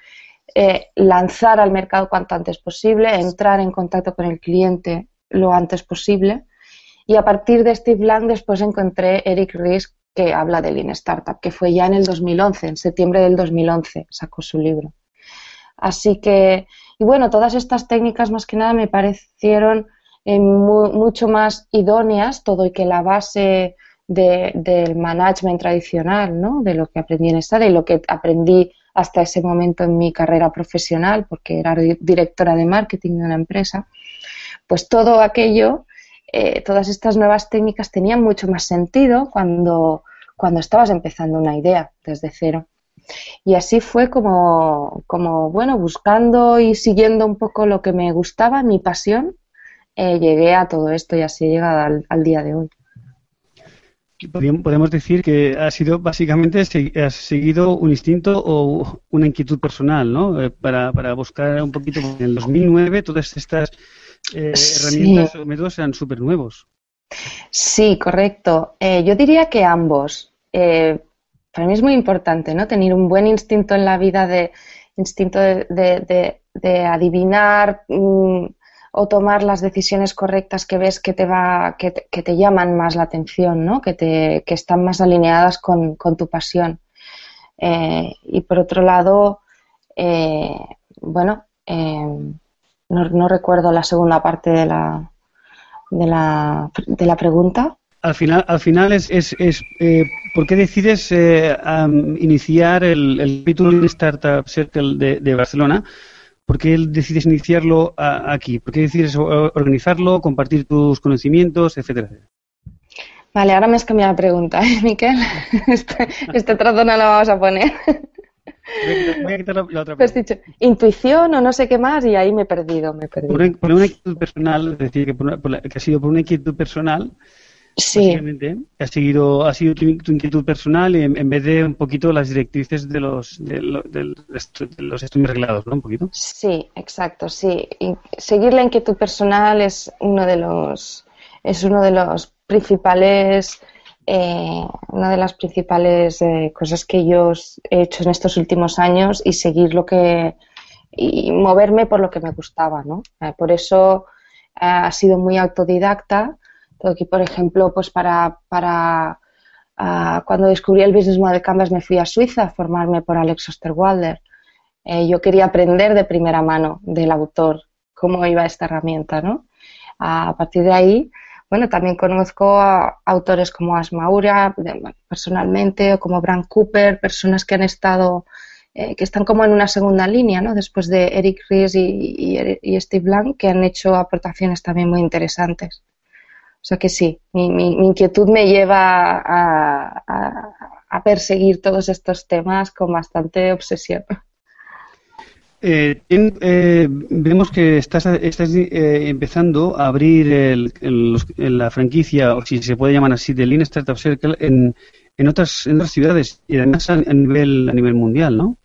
I: eh, lanzar al mercado cuanto antes posible, entrar en contacto con el cliente lo antes posible. Y a partir de Steve Blank después encontré Eric Ries que habla de Lean Startup, que fue ya en el 2011, en septiembre del 2011 sacó su libro. Así que, y bueno, todas estas técnicas más que nada me parecieron eh, mucho más idóneas, todo y que la base del management tradicional, ¿no? de lo que aprendí en esta y lo que aprendí hasta ese momento en mi carrera profesional, porque era directora de marketing de una empresa, pues todo aquello, eh, todas estas nuevas técnicas tenían mucho más sentido cuando, cuando estabas empezando una idea desde cero. Y así fue como, como, bueno, buscando y siguiendo un poco lo que me gustaba, mi pasión, eh, llegué a todo esto y así he llegado al día de hoy
F: podemos decir que ha sido básicamente has seguido un instinto o una inquietud personal, ¿no? Eh, para, para buscar un poquito. En el 2009 todas estas eh, herramientas o métodos eran súper nuevos.
I: Sí, correcto. Eh, yo diría que ambos. Para mí es muy importante, ¿no? Tener un buen instinto en la vida de instinto de, de, adivinar. Mm, o tomar las decisiones correctas que ves que te va, que te, llaman más la atención, ¿no? que, te, que están más alineadas con, tu pasión. Eh, y por otro lado, eh, bueno, eh, no, recuerdo la segunda parte de la, de la, de la pregunta.
F: Al final, al final es, es, es ¿por qué decides iniciar el, el capítulo Startup Circle de, de Barcelona? ¿Por qué decides iniciarlo aquí? ¿Por qué decides organizarlo, compartir tus conocimientos, etcétera?
I: Vale, ahora me has cambiado la pregunta, ¿eh, Miquel? *laughs* Este, este trato no lo vamos a poner.
F: Voy a quitar la, otra
I: pues dicho, intuición o no sé qué más y ahí me he perdido, me he perdido.
F: Por, una, inquietud personal, es decir, que, que ha sido por una inquietud personal,
I: Sí.
F: Ha, seguido, ha sido tu, inquietud personal en, vez de un poquito las directrices de los, de, los estudios reglados, ¿no? Un poquito.
I: Sí, exacto, sí. seguir la inquietud personal es uno de los, es uno de los principales, eh, una de las principales eh, cosas que yo he hecho en estos últimos años y seguir lo que, y moverme por lo que me gustaba, ¿no? Eh, por eso ha sido muy autodidacta Aquí, por ejemplo, pues para, para ah, cuando descubrí el Business Model Canvas me fui a Suiza a formarme por Alex Osterwalder. Eh, yo quería aprender de primera mano del autor cómo iba esta herramienta, ¿no? A partir de ahí, bueno, también conozco a autores como Asmaura personalmente o como Bran Cooper, personas que han estado, eh, que están como en una segunda línea, ¿no? Después de Eric Ries y, y Steve Blank, que han hecho aportaciones también muy interesantes. O sea que sí, mi, inquietud me lleva a, perseguir todos estos temas con bastante obsesión.
F: Eh, eh, vemos que estás, eh, empezando a abrir la franquicia, o si se puede llamar así, de Lean Startup Circle en, en, otras, en otras ciudades y además a, nivel, a nivel mundial, ¿no?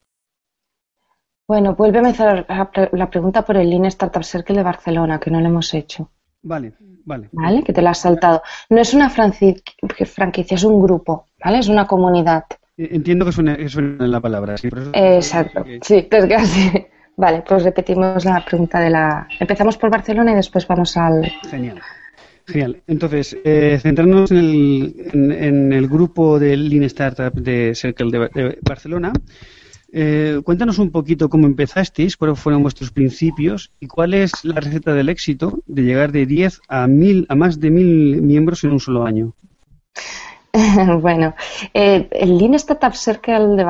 I: Bueno, vuelve a hacer la pregunta por el Lean Startup Circle de Barcelona, que no lo hemos hecho.
F: Vale. Vale.
I: ¿Vale? Que te la has saltado. No es una franquicia, es un grupo, ¿vale? Es una comunidad.
F: E, entiendo que suena, en la palabra, sí.
I: Exacto, sí, es casi. *laughs* Vale, pues repetimos la pregunta de la... Empezamos por Barcelona y después vamos al...
F: Genial. Genial. Entonces, eh, centrarnos en el, en, el, grupo de Lean Startup de Circle de Barcelona. Eh, cuéntanos un poquito cómo empezasteis, cuáles fueron vuestros principios y cuál es la receta del éxito de llegar de 10 a, mil, a más de mil miembros en un solo año. *laughs*
I: bueno, eh, el Lean Startup Circle de,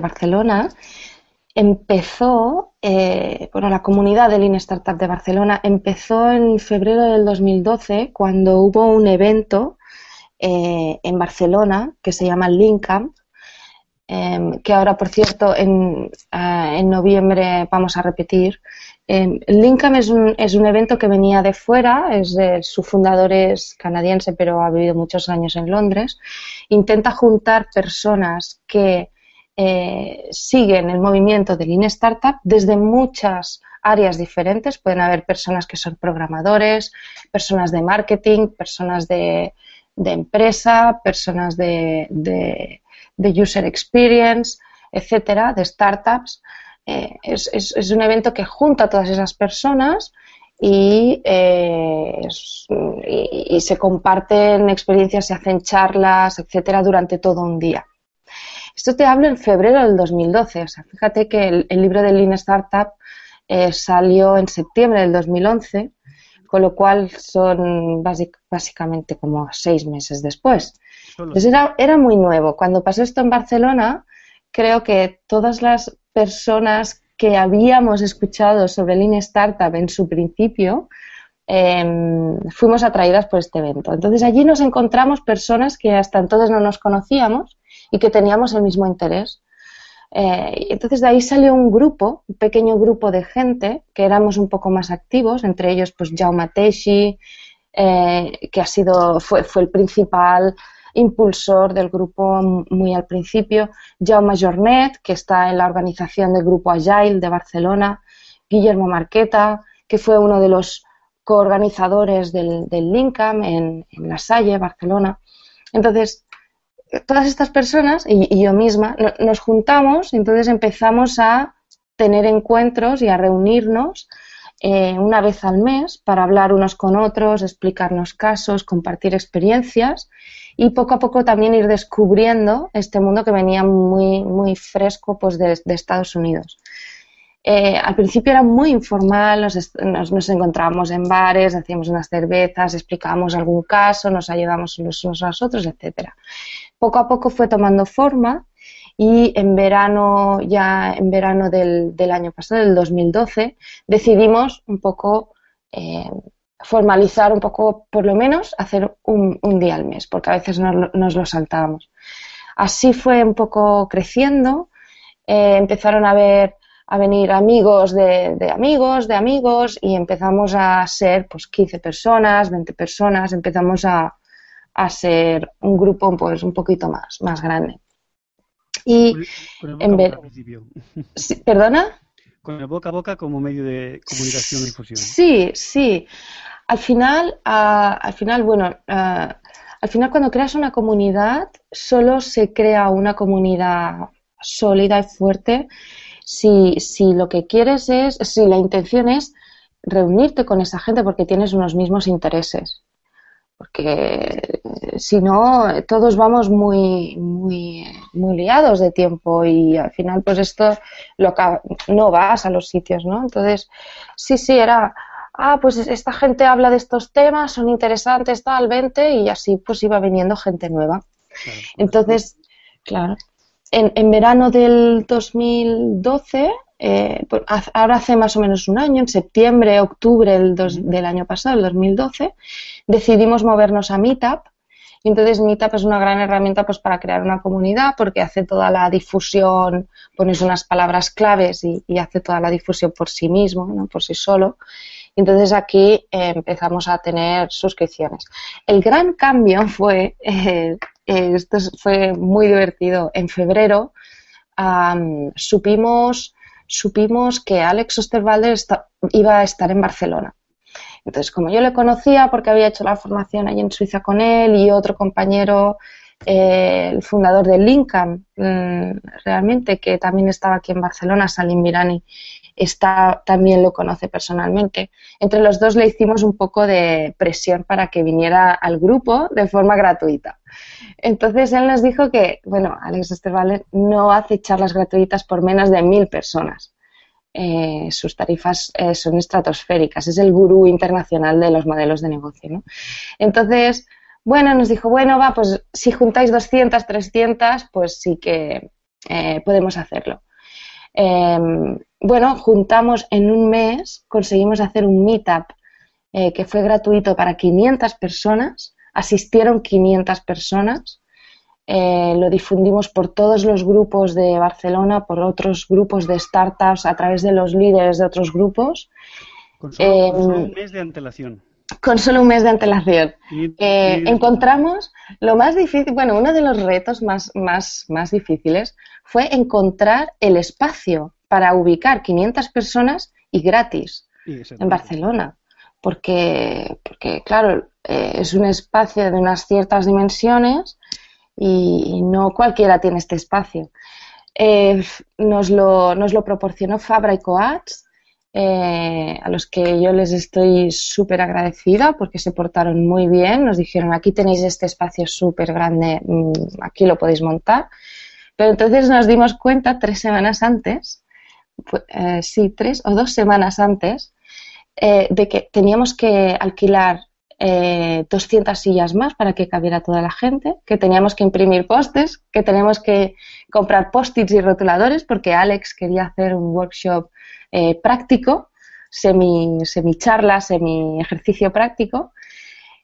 I: Barcelona, empezó, eh, bueno, la comunidad de Lean Startup de Barcelona empezó en febrero del 2012 cuando hubo un evento en Barcelona que se llama Lean Camp em, que ahora, por cierto, en, ah, en noviembre vamos a repetir. Eh, Linkam es un, es un evento que venía de fuera, es, de- su fundador es canadiense, pero ha vivido muchos años en Londres. Intenta juntar personas que eh, siguen el movimiento de Lean Startup desde muchas áreas diferentes. Pueden haber personas que son programadores, personas de marketing, personas de, de empresa, personas de, de- de user experience, etcétera, de startups. Eh, es, es- un evento que junta a todas esas personas y, eh, y- y se comparten experiencias, se hacen charlas, etcétera, durante todo un día. Esto te hablo en febrero del 2012. O sea, fíjate que el, el libro de Lean Startup eh, salió en septiembre del 2011, con lo cual son basic- básicamente como seis meses después. Entonces era, era muy nuevo. Cuando pasó esto en Barcelona, creo que todas las personas que habíamos escuchado sobre Lean Startup en su principio, em, fuimos atraídas por este evento. Entonces allí nos encontramos personas que hasta entonces no nos conocíamos y que teníamos el mismo interés. Eh, entonces de ahí salió un grupo, un pequeño grupo de gente que éramos un poco más activos, entre ellos pues Jaume Teixi, eh, que ha sido, fue, fue el principal impulsor del grupo muy al principio, Jaume Jornet, que está en la organización del grupo Agile de Barcelona, Guillermo Marqueta, que fue uno de los coorganizadores del, del en, en La Salle, Barcelona. Entonces, todas estas personas y, yo misma no- nos juntamos entonces empezamos a tener encuentros y a reunirnos eh, una vez al mes para hablar unos con otros, explicarnos casos, compartir experiencias y poco a poco también ir descubriendo este mundo que venía muy, muy fresco pues, de, de Estados Unidos. Eh, al principio era muy informal, nos, nos, nos encontrábamos en bares, hacíamos unas cervezas, explicábamos algún caso, nos ayudamos los unos a los otros, etcétera. Poco a poco fue tomando forma y en verano, ya en verano del, del año pasado, del 2012, decidimos un poco eh, formalizar un poco, por lo menos, hacer un, un día al mes, porque a veces nos, lo- nos lo saltábamos. Así fue un poco creciendo, eh, empezaron a ver a venir amigos de, de amigos, de amigos, y empezamos a ser pues 15 personas, 20 personas, empezamos a, a ser un grupo pues un poquito más, más grande. Y
H: Con el boca
I: en ver- *laughs* sí, ¿Perdona?
H: Con el boca a boca como medio de comunicación y difusión.
I: Sí, sí. Al final, ah, al final, bueno, ah, al final cuando creas una comunidad, solo se crea una comunidad sólida y fuerte si, si lo que quieres es, si la intención es reunirte con esa gente porque tienes unos mismos intereses. Porque si no, todos vamos muy, muy, muy liados de tiempo y al final, pues esto lo no vas a los sitios, ¿no? Entonces, sí, sí, era, ah, pues esta gente habla de estos temas, son interesantes, tal, vente, y así pues iba viniendo gente nueva. Entonces, claro, en, en verano del 2012, eh, ahora hace más o menos un año, en septiembre, octubre del, dos- del año pasado, el 2012, decidimos movernos a Meetup. Y entonces Meetup es una gran herramienta pues, para crear una comunidad porque hace toda la difusión, pones unas palabras claves y, y hace toda la difusión por sí mismo, ¿no? por sí solo. Entonces aquí eh, empezamos a tener suscripciones. El gran cambio *laughs* fue, eh, eh, esto es- fue muy divertido, en febrero am, supimos, supimos que Alex Osterwalder esta- iba a estar en Barcelona. Entonces, como yo le conocía porque había hecho la formación allí en Suiza con él y otro compañero, el fundador de Linkam, mm, realmente, que también estaba aquí en Barcelona, Salim Mirani, está, también lo conoce personalmente. Entre los dos le hicimos un poco de presión para que viniera al grupo de forma gratuita. Entonces él nos dijo que, bueno, Alex Osterwalder no hace charlas gratuitas por menos de mil personas. Eh, sus tarifas eh, son estratosféricas, es el gurú internacional de los modelos de negocio. ¿no? Entonces, bueno, nos dijo, bueno, va, pues si juntáis 200, 300, pues sí que eh, podemos hacerlo. Bueno, juntamos en un mes, conseguimos hacer un meetup eh, que fue gratuito para 500 personas, asistieron 500 personas eh, lo difundimos por todos los grupos de Barcelona, por otros grupos de startups, a través de los líderes de otros grupos.
H: Con solo,
I: Eh,
H: con solo un mes de antelación.
I: Con solo un mes de antelación.
H: Y-
I: Eh,
H: y-
I: encontramos lo más difícil, bueno, uno de los retos más, más, más difíciles fue encontrar el espacio para ubicar 500 personas y gratis
H: y
I: en. Barcelona. Porque, porque claro, eh, es un espacio de unas ciertas dimensiones y, y no cualquiera tiene este espacio. Eh, nos, lo, nos lo proporcionó Fabra y Coats, eh, a los que yo les estoy súper agradecida porque se portaron muy bien. Nos dijeron, aquí tenéis este espacio súper grande, mm, aquí lo podéis montar. Pero entonces nos dimos cuenta tres semanas antes, eh, sí, tres o dos semanas antes, eh, de que teníamos que alquilar eh, 200 sillas más para que cabiera toda la gente, que teníamos que imprimir postes, que teníamos que comprar post-its y rotuladores porque Alex quería hacer un workshop eh, práctico, semi, semi charla, semi ejercicio práctico.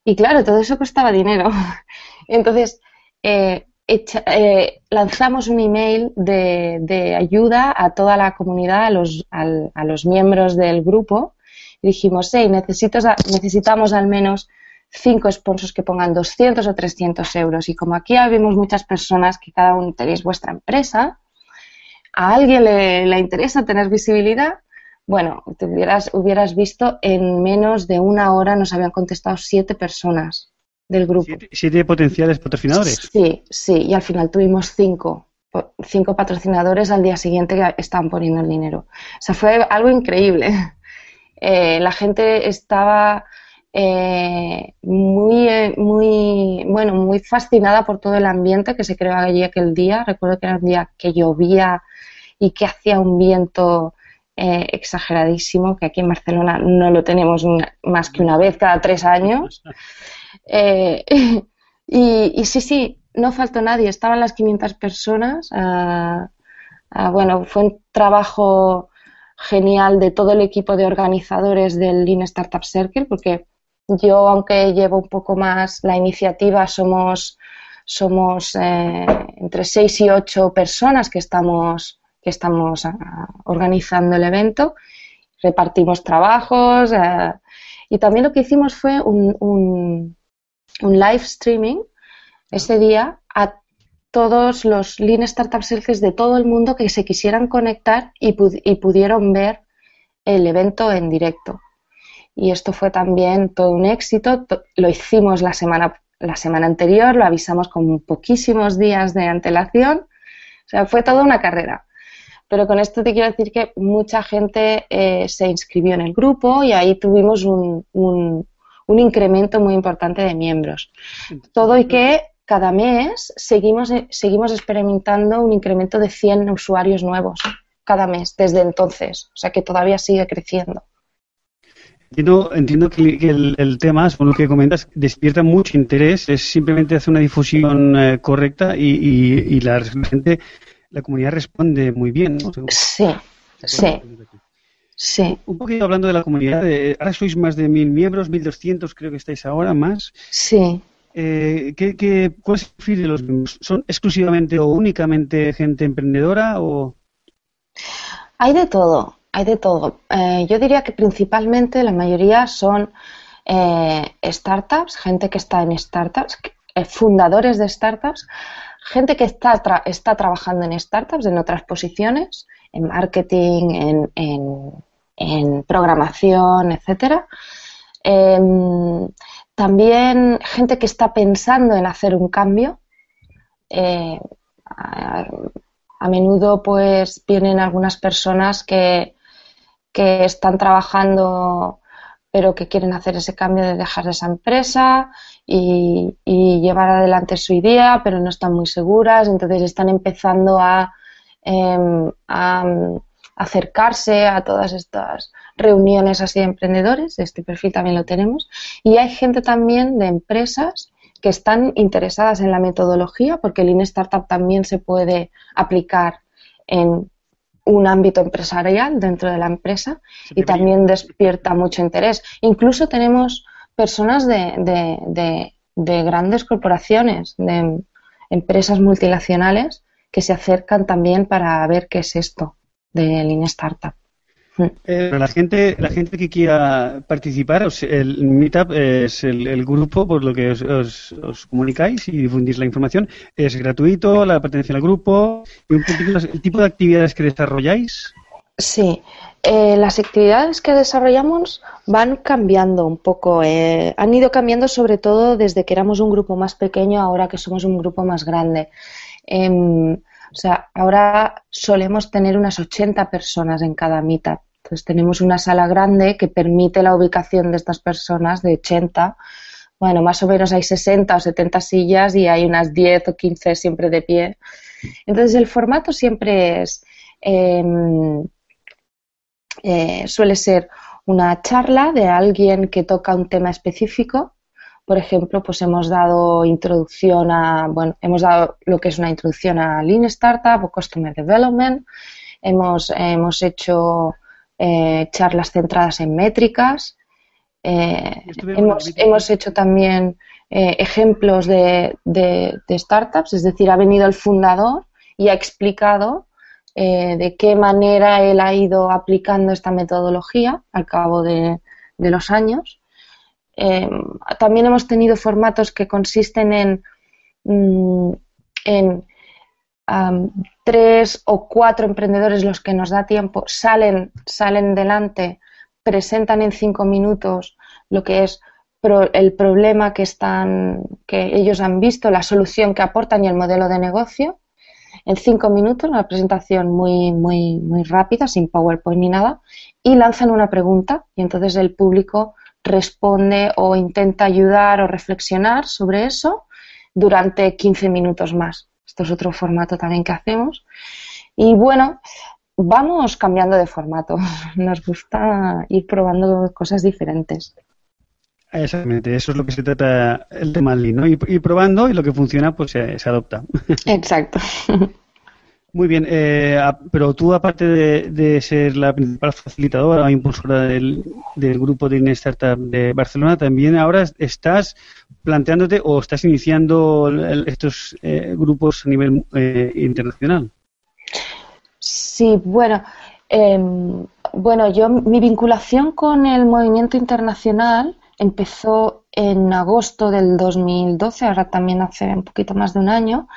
I: Y claro, todo eso costaba dinero. *laughs* Entonces, eh, echa- eh, lanzamos un email de, de ayuda a toda la comunidad, a los, al- a los miembros del grupo. Y dijimos, hey, necesito, necesitamos al menos cinco sponsors que pongan 200 o 300 euros. Y como aquí habemos muchas personas que cada uno tenéis vuestra empresa, a alguien le, le interesa tener visibilidad, bueno, te hubieras, hubieras visto en menos de una hora nos habían contestado siete personas del grupo.
H: Siete, siete potenciales patrocinadores.
I: Sí, sí, y al final tuvimos cinco, cinco patrocinadores al día siguiente que estaban poniendo el dinero. O sea, fue algo increíble. *laughs* Eh, la gente estaba eh, muy, eh, muy, bueno, muy fascinada por todo el ambiente que se creó allí aquel día. Recuerdo que era un día que llovía y que hacía un viento eh, exageradísimo, que aquí en Barcelona no lo tenemos una- más que una vez cada tres años. *laughs* Eh, *laughs* y, sí, sí, no faltó nadie, estaban las 500 personas. ah, ah, bueno, fue un trabajo genial de todo el equipo de organizadores del Lean Startup Circle, porque yo, aunque llevo un poco más la iniciativa, somos, somos eh, entre 6 y 8 personas que estamos, que estamos ah, organizando el evento. Repartimos trabajos eh, y también lo que hicimos fue un, un, un live streaming ese día a todos los Lean Startup Circles de todo el mundo que se quisieran conectar y, pu- y pudieron ver el evento en directo. Y esto fue también todo un éxito. To- Lo hicimos la semana, la semana anterior, lo avisamos con poquísimos días de antelación. O sea, fue toda una carrera. Pero con esto te quiero decir que mucha gente eh, se inscribió en el grupo y ahí tuvimos un, un- un incremento muy importante de miembros. Todo y que cada mes seguimos, eh, seguimos experimentando un incremento de 100 usuarios nuevos cada mes desde entonces. O sea que todavía sigue creciendo.
H: Entiendo, entiendo que, que el, el tema, según lo que comentas, despierta mucho interés. Es simplemente hacer una difusión eh, correcta y, y- y la gente, la comunidad responde muy bien.
I: Sí, sí, sí,
H: Un poquito hablando de la comunidad, eh, ahora sois más de mil miembros, 1200 creo que estáis ahora más.
I: sí.
H: Eh, ¿qué, qué, ¿Cuál es el perfil de los miembros? ¿Son exclusivamente o únicamente gente emprendedora o...?
I: Hay de todo, hay de todo. Eh, yo diría que principalmente la mayoría son eh, startups, gente que está en startups, fundadores de startups, gente que está, tra- está trabajando en startups en otras posiciones, en marketing, en, en- en programación, etcétera. Em, también gente que está pensando en hacer un cambio. Eh, a, menudo pues vienen algunas personas que, que están trabajando pero que quieren hacer ese cambio de dejar esa empresa y, llevar adelante su idea, pero no están muy seguras, entonces están empezando a, em, acercarse a todas estas reuniones así de emprendedores, este perfil también lo tenemos, y hay gente también de empresas que están interesadas en la metodología, porque el Lean Startup también se puede aplicar en un ámbito empresarial dentro de la empresa y también despierta mucho interés. Incluso tenemos personas de, de- de- de grandes corporaciones, de empresas multinacionales que se acercan también para ver qué es esto de Lean Startup.
H: Eh, la gente, la gente que quiera participar, el Meetup es el, grupo por lo que os, comunicáis y difundís la información. Es gratuito, la pertenencia al grupo y un el tipo de actividades que desarrolláis.
I: Sí, eh, las actividades que desarrollamos van cambiando un poco. Eh, han ido cambiando sobre todo desde que éramos un grupo más pequeño, ahora que somos un grupo más grande. Em, o sea, ahora solemos tener unas 80 personas en cada meetup. Entonces tenemos una sala grande que permite la ubicación de estas personas de 80. Bueno, más o menos hay 60 o 70 sillas y hay unas 10 o 15 siempre de pie. Entonces el formato siempre es, em, eh, suele ser una charla de alguien que toca un tema específico. Por ejemplo, pues hemos dado introducción a, bueno, hemos dado lo que es una introducción a Lean Startup o Customer Development. Hemos, hemos hecho eh, charlas centradas en métricas. Eh, hemos, hemos, hecho también eh, ejemplos de, de, startups, es decir, ha venido el fundador y ha explicado de qué manera él ha ido aplicando esta metodología al cabo de, los años. También hemos tenido formatos que consisten en, mm, tres o cuatro emprendedores los que nos da tiempo salen, salen delante, presentan en cinco minutos lo que es el problema que están, que ellos han visto, la solución que aportan y el modelo de negocio. En cinco minutos, una presentación muy, muy, muy rápida, sin PowerPoint ni nada, y lanzan una pregunta y entonces el público responde o intenta ayudar o reflexionar sobre eso durante 15 minutos más. Esto es otro formato también que hacemos. Y bueno, vamos cambiando de formato. *laughs* Nos gusta ir probando cosas diferentes.
H: Exactamente, eso es lo que se trata el tema Lean, ¿no? Ir, probando y lo que funciona pues se, adopta. *laughs*
I: Exacto. *laughs*
H: Muy bien, eh, pero tú aparte de, ser la principal facilitadora o impulsora del, grupo de Startup de Barcelona, también ahora estás planteándote o estás iniciando estos eh, grupos a nivel eh, internacional.
I: Sí, bueno, em, bueno, yo mi vinculación con el movimiento internacional empezó en agosto del 2012, ahora también hace un poquito más de un año,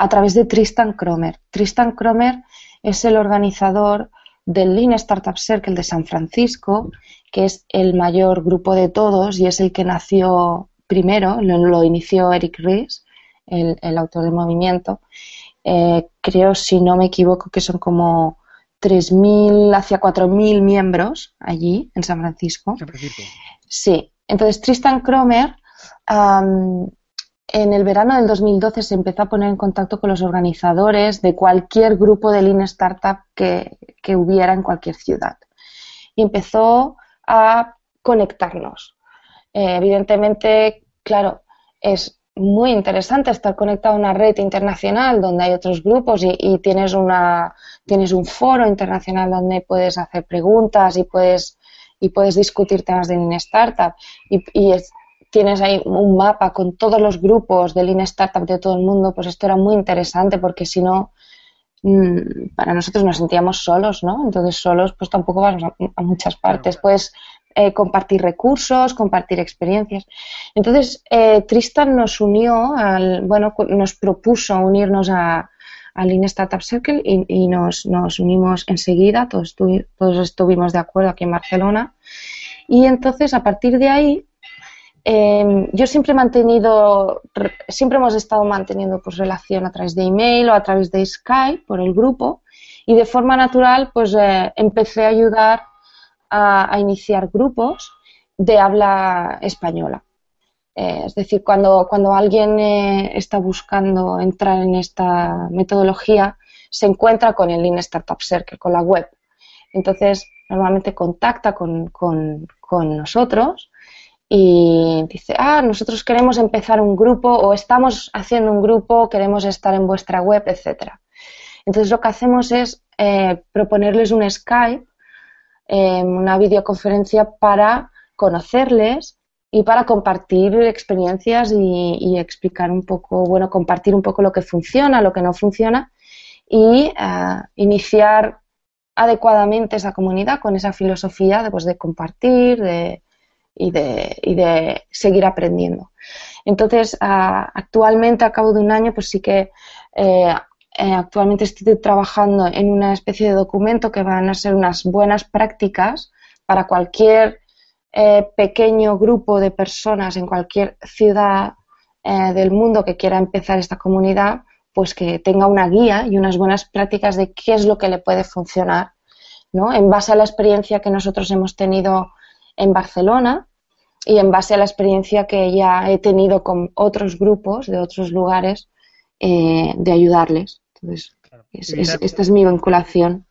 I: a través de Tristan Kromer. Tristan Kromer es el organizador del Lean Startup Circle de San Francisco, que es el mayor grupo de todos y es el que nació primero, lo, inició Eric Ries, el, autor del movimiento. Eh, creo, si no me equivoco, que son como 3.000 hacia 4.000 miembros allí en San Francisco. Sí. Entonces, Tristan Kromer, en el verano del 2012 se empezó a poner en contacto con los organizadores de cualquier grupo de Lean Startup que, que hubiera en cualquier ciudad. Y empezó a conectarnos. Eh, evidentemente, claro, es muy interesante estar conectado a una red internacional donde hay otros grupos y, tienes, una, tienes un foro internacional donde puedes hacer preguntas y puedes, y puedes discutir temas de Lean Startup y, tienes ahí un mapa con todos los grupos de Lean Startup de todo el mundo, pues esto era muy interesante porque si no, mm, para nosotros nos sentíamos solos, ¿no? Entonces solos pues tampoco vamos a, muchas partes. Pues eh, compartir recursos, compartir experiencias. Entonces, eh, Tristan nos unió, al, bueno, nos propuso unirnos a, al Lean Startup Circle y, nos, nos, unimos enseguida, todos, todos estuvimos de acuerdo aquí en Barcelona. Y entonces, a partir de ahí, em, yo siempre he mantenido, siempre hemos estado manteniendo pues, relación a través de email o a través de Skype por el grupo y de forma natural pues eh, empecé a ayudar a, iniciar grupos de habla española. Eh, es decir, cuando, cuando alguien eh, está buscando entrar en esta metodología, se encuentra con el Lean Startup Circle, con la web. Entonces, normalmente contacta con, con, con nosotros y dice, ah, nosotros queremos empezar un grupo o estamos haciendo un grupo, queremos estar en vuestra web, etcétera. Entonces lo que hacemos es eh, proponerles un Skype una videoconferencia para conocerles y para compartir experiencias y, y explicar un poco, bueno, compartir un poco lo que funciona, lo que no funciona y eh, iniciar adecuadamente esa comunidad con esa filosofía de, pues, de compartir de, y, de, y, de, seguir aprendiendo. Entonces, ah, actualmente, a cabo de un año, pues sí que eh, eh, actualmente estoy trabajando en una especie de documento que van a ser unas buenas prácticas para cualquier eh, pequeño grupo de personas en cualquier ciudad del mundo que quiera empezar esta comunidad, pues que tenga una guía y unas buenas prácticas de qué es lo que le puede funcionar, ¿no? En base a la experiencia que nosotros hemos tenido en Barcelona y en base a la experiencia que ya he tenido con otros grupos de otros lugares eh, de ayudarles. Entonces,
F: Claro.
I: es-
F: Evitar-
I: es- esta es mi vinculación.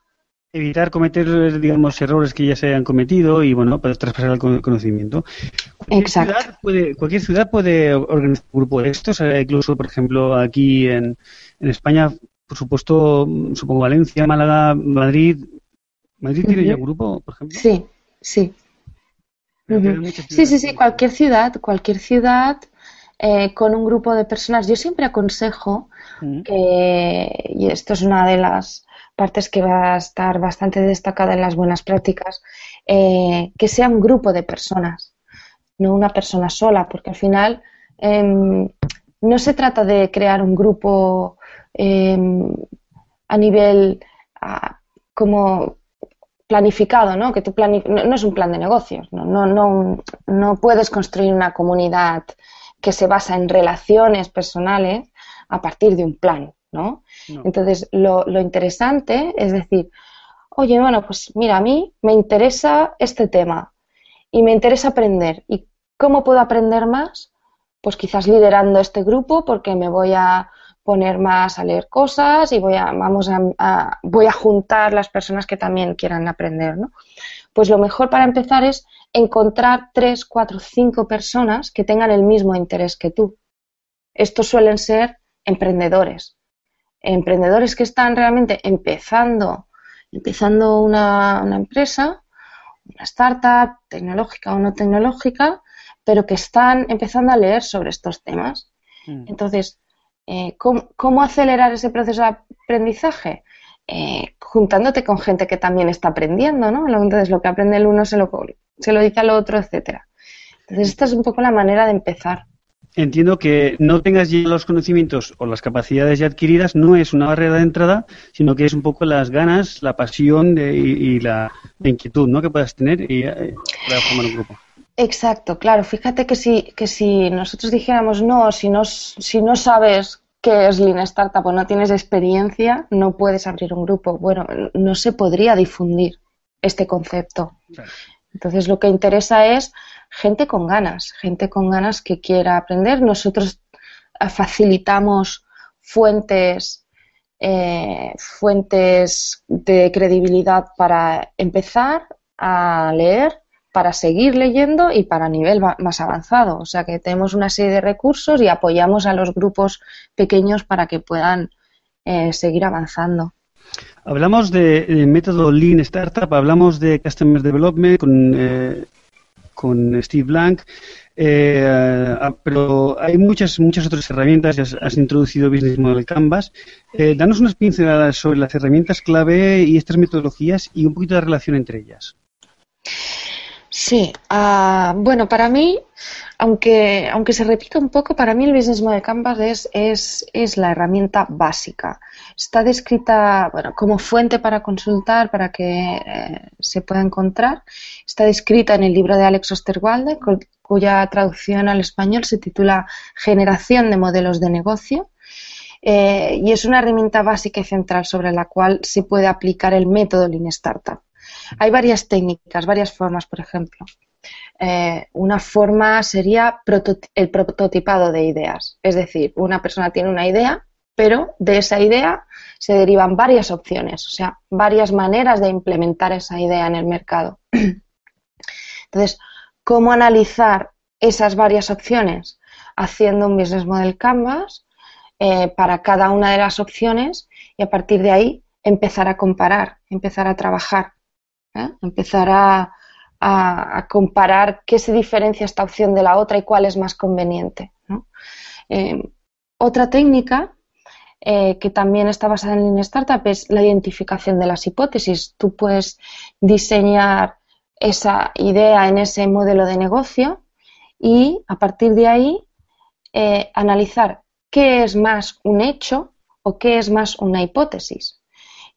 F: Evitar cometer, digamos, errores que ya se hayan cometido y, bueno, poder traspasar el cono- conocimiento. Cualquier
I: Exacto.
F: ciudad puede, cualquier ciudad puede organizar un grupo de estos. eh, incluso, por ejemplo, aquí en, en España, por supuesto, supongo Valencia, Málaga, Madrid. ¿Madrid tiene ya un grupo, por ejemplo?
I: Sí, sí.
F: Pero muchas
I: Sí, sí, sí, cualquier ciudad, cualquier ciudad eh, con un grupo de personas. Yo siempre aconsejo que, y esto es una de las partes que va a estar bastante destacada en las buenas prácticas, eh, que sea un grupo de personas, no una persona sola, porque al final em, no se trata de crear un grupo em, a nivel como planificado, ¿no? Que tú plani- no, no es un plan de negocios, no, no, no, no puedes construir una comunidad que se basa en relaciones personales a partir de un plan, ¿no?
F: No.
I: Entonces, lo, lo interesante es decir, oye, bueno, pues mira, a mí me interesa este tema y me interesa aprender. ¿Y cómo puedo aprender más? Pues quizás liderando este grupo porque me voy a poner más a leer cosas y voy a, vamos a, a- voy a juntar las personas que también quieran aprender, ¿no? Pues lo mejor para empezar es encontrar tres, cuatro, cinco personas que tengan el mismo interés que tú. Estos suelen ser emprendedores, emprendedores que están realmente empezando, empezando una, una empresa, una startup, tecnológica o no tecnológica, pero que están empezando a leer sobre estos temas.
F: Mm.
I: Entonces, eh, ¿cómo, acelerar ese proceso de aprendizaje? Eh, juntándote con gente que también está aprendiendo, ¿no? Entonces, lo que aprende el uno se lo, se lo dice al otro, etcétera. Entonces, esta es un poco la manera de empezar.
F: Entiendo que no tengas ya los conocimientos o las capacidades ya adquiridas no es una barrera de entrada, sino que es un poco las ganas, la pasión y, y la, inquietud ¿no? que puedas tener y, eh, para formar un grupo.
I: Exacto, claro. Fíjate que si, que si nosotros dijéramos no, si no, si no sabes qué es Lean Startup o no tienes experiencia, no puedes abrir un grupo. Bueno, no se podría difundir este concepto.
F: Claro.
I: Entonces, lo que interesa es gente con ganas, gente con ganas que quiera aprender. Nosotros eh, facilitamos fuentes, eh, fuentes de credibilidad para empezar a leer, para seguir leyendo y para nivel más avanzado. O sea que tenemos una serie de recursos y apoyamos a los grupos pequeños para que puedan eh, seguir avanzando.
F: Hablamos de, método Lean Startup, hablamos de Customer Development con, eh, con Steve Blank, eh, ah, pero hay muchas muchas otras herramientas, has, has introducido Business Model Canvas. Eh, danos unas pinceladas sobre las herramientas clave y estas metodologías y un poquito de relación entre ellas.
I: Sí, ah, bueno, para mí, aunque, aunque se repita un poco, para mí el Business Model Canvas es, es, es la herramienta básica. Está descrita, bueno, como fuente para consultar, para que eh, se pueda encontrar. Está descrita en el libro de Alex Osterwalder, cu- cuya traducción al español se titula Generación de modelos de negocio. Eh, y es una herramienta básica y central sobre la cual se puede aplicar el método Lean Startup. Hay varias técnicas, varias formas, por ejemplo. Eh, una forma sería el prototipado de ideas. Es decir, una persona tiene una idea, pero de esa idea se derivan varias opciones, o sea, varias maneras de implementar esa idea en el mercado. *clears throat* Entonces, ¿cómo analizar esas varias opciones? Haciendo un Business Model Canvas eh, para cada una de las opciones y a partir de ahí empezar a comparar, empezar a trabajar, ¿eh? empezar a, a, comparar qué se diferencia esta opción de la otra y cuál es más conveniente. Eh, otra técnica eh, que también está basada en Lean Startup es la identificación de las hipótesis. Tú puedes diseñar esa idea en ese modelo de negocio y a partir de ahí analizar qué es más un hecho o qué es más una hipótesis.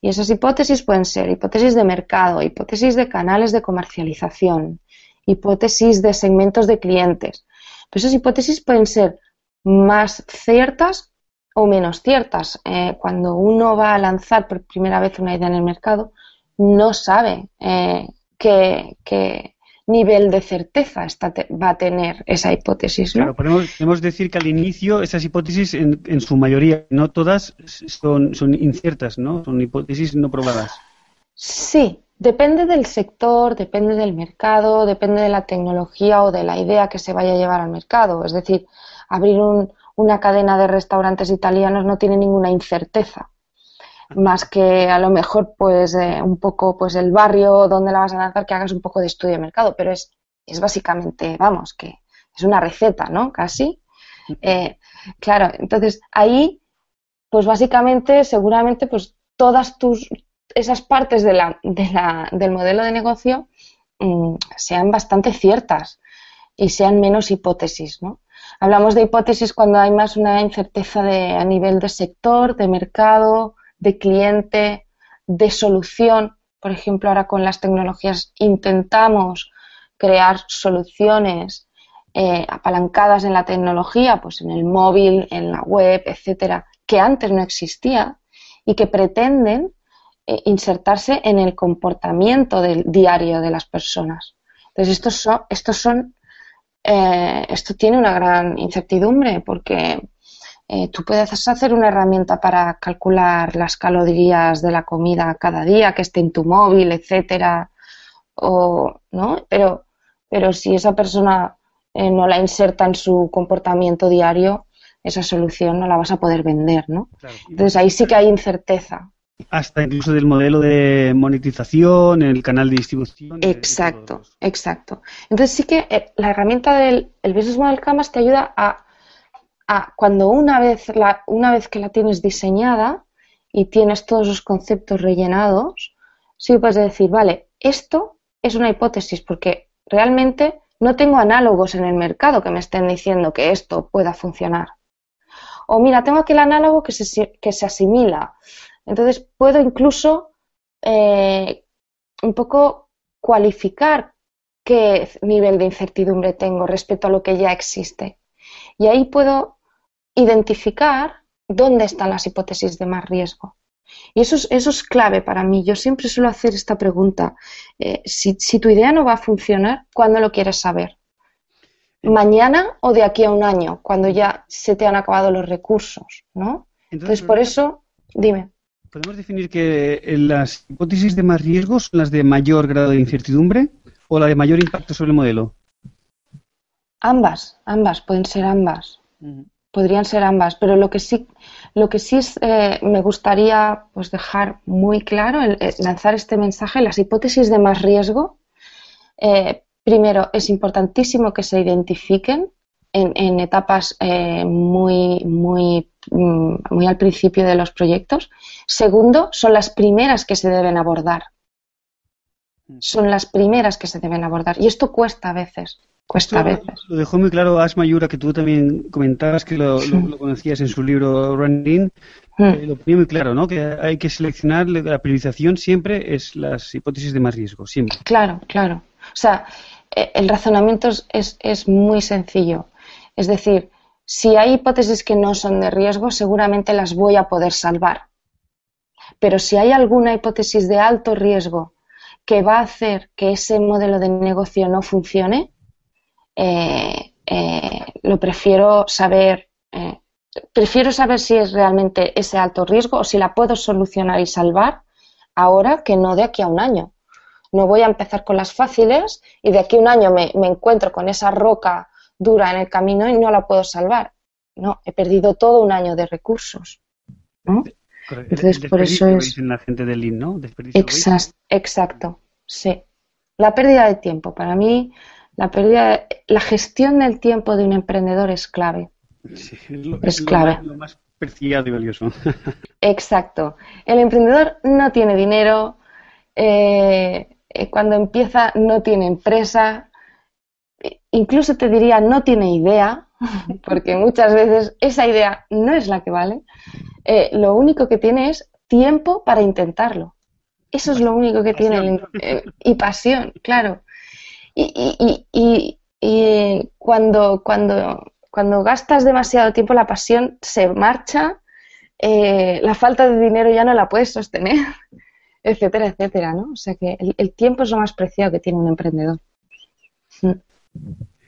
I: Y esas hipótesis pueden ser hipótesis de mercado, hipótesis de canales de comercialización, hipótesis de segmentos de clientes. Pero esas hipótesis pueden ser más ciertas o menos ciertas. Eh, cuando uno va a lanzar por primera vez una idea en el mercado, no sabe eh, qué, nivel de certeza va a tener esa hipótesis.
H: Claro, podemos, decir que al inicio esas hipótesis, en, su mayoría, no todas, son, son inciertas, ¿no? Son hipótesis no probadas.
I: Sí, depende del sector, depende del mercado, depende de la tecnología o de la idea que se vaya a llevar al mercado. Es decir, abrir una cadena de restaurantes italianos no tiene ninguna incerteza más que a lo mejor pues eh, un poco pues el barrio donde la vas a lanzar que hagas un poco de estudio de mercado pero es, es básicamente vamos que es una receta no casi. Eh, claro entonces ahí pues básicamente seguramente pues todas tus esas partes de la, de la, del modelo de negocio mm, sean bastante ciertas y sean menos hipótesis no hablamos de hipótesis cuando hay más una incerteza de, a nivel de sector de mercado de cliente, de solución. Por ejemplo, ahora con las tecnologías intentamos crear soluciones eh, apalancadas en la tecnología, pues en el móvil, en la web, etcétera, que antes no existía y que pretenden eh, insertarse en el comportamiento del diario de las personas. Entonces, estos son, estos son eh, esto tiene una gran incertidumbre porque eh, tú puedes hacer una herramienta para calcular las calorías de la comida cada día que esté en tu móvil, etcétera, o, ¿no? Pero, pero si esa persona eh, no la inserta en su comportamiento diario, esa solución no la vas a poder vender, ¿no? Entonces ahí sí que hay incerteza.
H: Hasta incluso del modelo de monetización, el canal de distribución.
I: Exacto, exacto. Entonces sí que eh, la herramienta del el Business Model Canvas te ayuda a cuando una vez, la, una vez que la tienes diseñada y tienes todos los conceptos rellenados, sí puedes decir, vale, esto es una hipótesis porque realmente no tengo análogos en el mercado que me estén diciendo que esto pueda funcionar. O mira, tengo aquí el análogo que se, que se asimila. Entonces puedo incluso eh, un poco cualificar qué nivel de incertidumbre tengo respecto a lo que ya existe. Y ahí puedo identificar dónde están las hipótesis de más riesgo. Y eso es, eso es clave para mí. Yo siempre suelo hacer esta pregunta. Eh, si, tu idea no va a funcionar, ¿cuándo lo quieres saber? ¿Mañana o de aquí a un año, cuando ya se te han acabado los recursos? ¿no? Entonces, por eso, dime.
H: ¿Podemos definir que eh, las hipótesis de más riesgo son las de mayor grado de incertidumbre o la de mayor impacto sobre el modelo?
I: Ambas, ambas, pueden ser ambas. Podrían ser ambas, pero lo que sí, lo que sí eh, me gustaría pues dejar muy claro, el, lanzar este mensaje, las hipótesis de más riesgo. Eh, primero, es importantísimo que se identifiquen en, etapas eh, muy, muy, mm, muy al principio de los proyectos. Segundo, son las primeras que se deben abordar. Son las primeras que se deben abordar. Y esto cuesta a veces cuesta veces.
H: Lo dejó muy claro Asma Yura, que tú también comentabas que lo, conocías en su libro Running. Hmm. Eh, lo ponía muy claro, ¿no? Que hay que seleccionar, la priorización siempre es las hipótesis de más riesgo, siempre.
I: Claro, claro. O sea, eh, el razonamiento es, es muy sencillo. Es decir, si hay hipótesis que no son de riesgo, seguramente las voy a poder salvar. Pero si hay alguna hipótesis de alto riesgo que va a hacer que ese modelo de negocio no funcione, eh, eh, lo prefiero saber. Eh, prefiero saber si es realmente ese alto riesgo o si la puedo solucionar y salvar ahora que no de aquí a un año. No voy a empezar con las fáciles y de aquí a un año me, encuentro con esa roca dura en el camino y no la puedo salvar. No, he perdido todo un año de recursos.
H: Entonces, por eso es. la gente del ¿no?
I: Exacto, exacto, sí. La pérdida de tiempo. Para mí, la pérdida, la gestión del tiempo de un emprendedor es clave.
H: Sí, es lo,
I: Es
H: lo
I: clave.
H: más- Lo más preciado y valioso. *laughs*
I: Exacto. El emprendedor no tiene dinero, eh, eh, cuando empieza no tiene empresa, incluso te diría no tiene idea, *laughs* porque muchas veces esa idea no es la que vale. Eh, lo único que tiene es tiempo para intentarlo. Eso es lo único que tiene. el- eh, y pasión, claro. Y, y- y- cuando, cuando, cuando gastas demasiado tiempo, la pasión se marcha eh, la falta de dinero ya no la puedes sostener, *laughs* etcétera, etcétera, ¿no? O sea que el, tiempo es lo más preciado que tiene un emprendedor.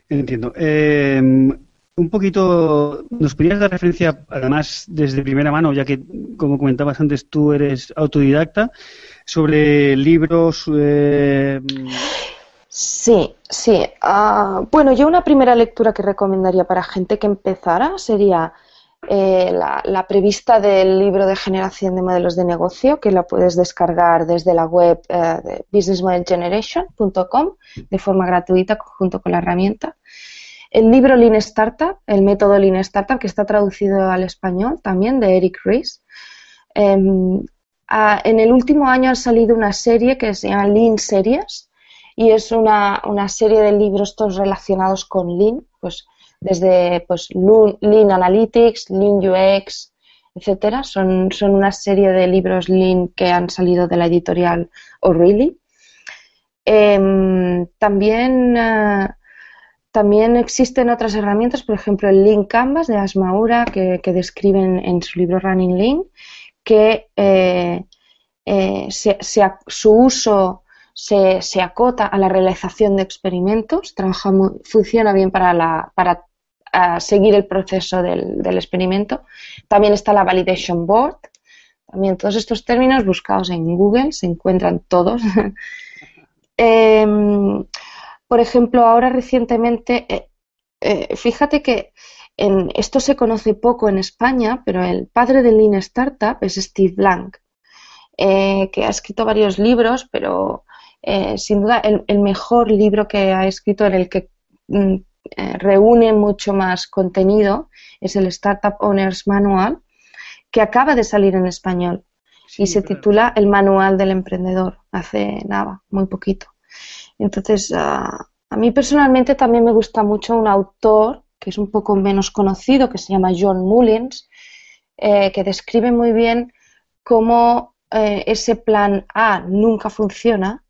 H: Entiendo. Eh, un poquito, ¿nos podrías dar referencia, además desde primera mano, ya que, como comentabas antes, tú eres autodidacta, sobre libros? eh,
I: Sí, sí. Ah, bueno, yo una primera lectura que recomendaría para gente que empezara sería eh, la, prevista del libro de generación de modelos de negocio, que la puedes descargar desde la web eh, de businessmodelgeneration.com de forma gratuita junto con la herramienta. El libro Lean Startup, el método Lean Startup, que está traducido al español también, de Eric Ries. Em, ah, en el último año ha salido una serie que se llama Lean Series y es una, una serie de libros todos relacionados con Lean, pues desde pues, Lean Analytics, Lean UX, etcétera. Son, son una serie de libros Lean que han salido de la editorial O'Reilly. Em, también, eh, también existen otras herramientas, por ejemplo el Lean Canvas de Asmaura, que, que describen en su libro Running Lean, que eh, eh, se- se su uso se, acota a la realización de experimentos, trabaja muy- funciona bien para, la, para ah, seguir el proceso del, experimento. También está la Validation Board. También todos estos términos buscados en Google se encuentran todos. *laughs* Em, por ejemplo, ahora recientemente, eh, eh, fíjate que en, esto se conoce poco en España, pero el padre del Lean Startup es Steve Blank, eh, que ha escrito varios libros, pero eh, sin duda el, el mejor libro que ha escrito en el que mm, eh, reúne mucho más contenido es el Startup Owners Manual, que acaba de salir en español y se titula El Manual del Emprendedor, hace nada, muy poquito. Entonces, ah, a mí personalmente también me gusta mucho un autor que es un poco menos conocido, que se llama John Mullins, eh, que describe muy bien cómo eh, ese plan A nunca funciona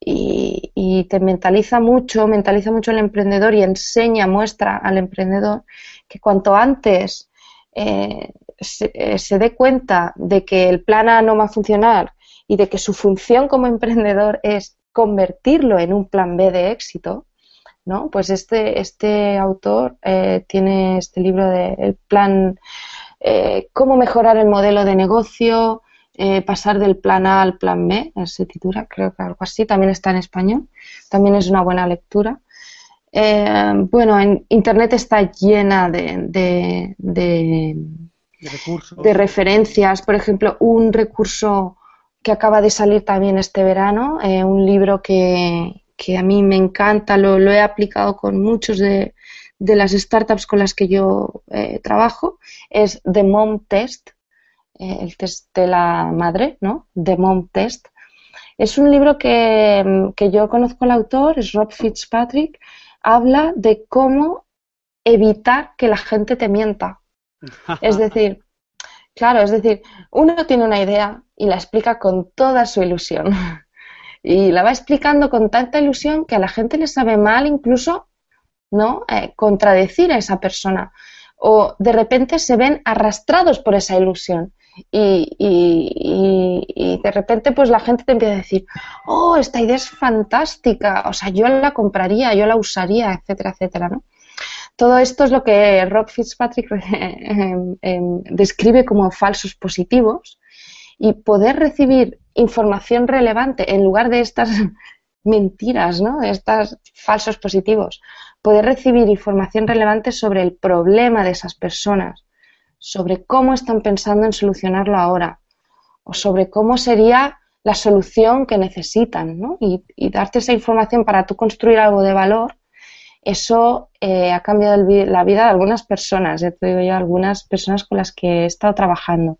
I: y, y te mentaliza mucho, mentaliza mucho al emprendedor y enseña, muestra al emprendedor que cuanto antes eh, se, eh, se dé cuenta de que el plan A no va a funcionar y de que su función como emprendedor es convertirlo en un plan B de éxito, ¿no? Pues este, este autor eh, tiene este libro de el plan eh, cómo mejorar el modelo de negocio, eh, pasar del plan A al plan B, se titula, creo que algo así, también está en español, también es una buena lectura. Eh, bueno, en Internet está llena de, de- de-
H: de recursos.
I: de referencias, por ejemplo, un recurso que acaba de salir también este verano, eh, un libro que, que a mí me encanta, lo, lo he aplicado con muchos de, de las startups con las que yo eh, trabajo, es The Mom Test, eh, el test de la madre, ¿no? The Mom Test. Es un libro que, que yo conozco al autor, es Rob Fitzpatrick, habla de cómo evitar que la gente te mienta. Es decir, claro, es decir, uno tiene una idea y la explica con toda su ilusión. *laughs* Y la va explicando con tanta ilusión que a la gente le sabe mal incluso ¿no? Eh, contradecir a esa persona. O de repente se ven arrastrados por esa ilusión. Y, de repente pues la gente te empieza a decir, oh, esta idea es fantástica, o sea, yo la compraría, yo la usaría, etcétera, etcétera, ¿no? Todo esto es lo que Rob Fitzpatrick eh, *laughs* eh, describe como falsos positivos y poder recibir información relevante en lugar de estas *laughs* mentiras, ¿no? De estos falsos positivos, poder recibir información relevante sobre el problema de esas personas, sobre cómo están pensando en solucionarlo ahora, o sobre cómo sería la solución que necesitan, ¿no? Y, y darte esa información para tú construir algo de valor, eso eh, ha cambiado el vi- la vida de algunas personas, ya te digo yo, algunas personas con las que he estado trabajando.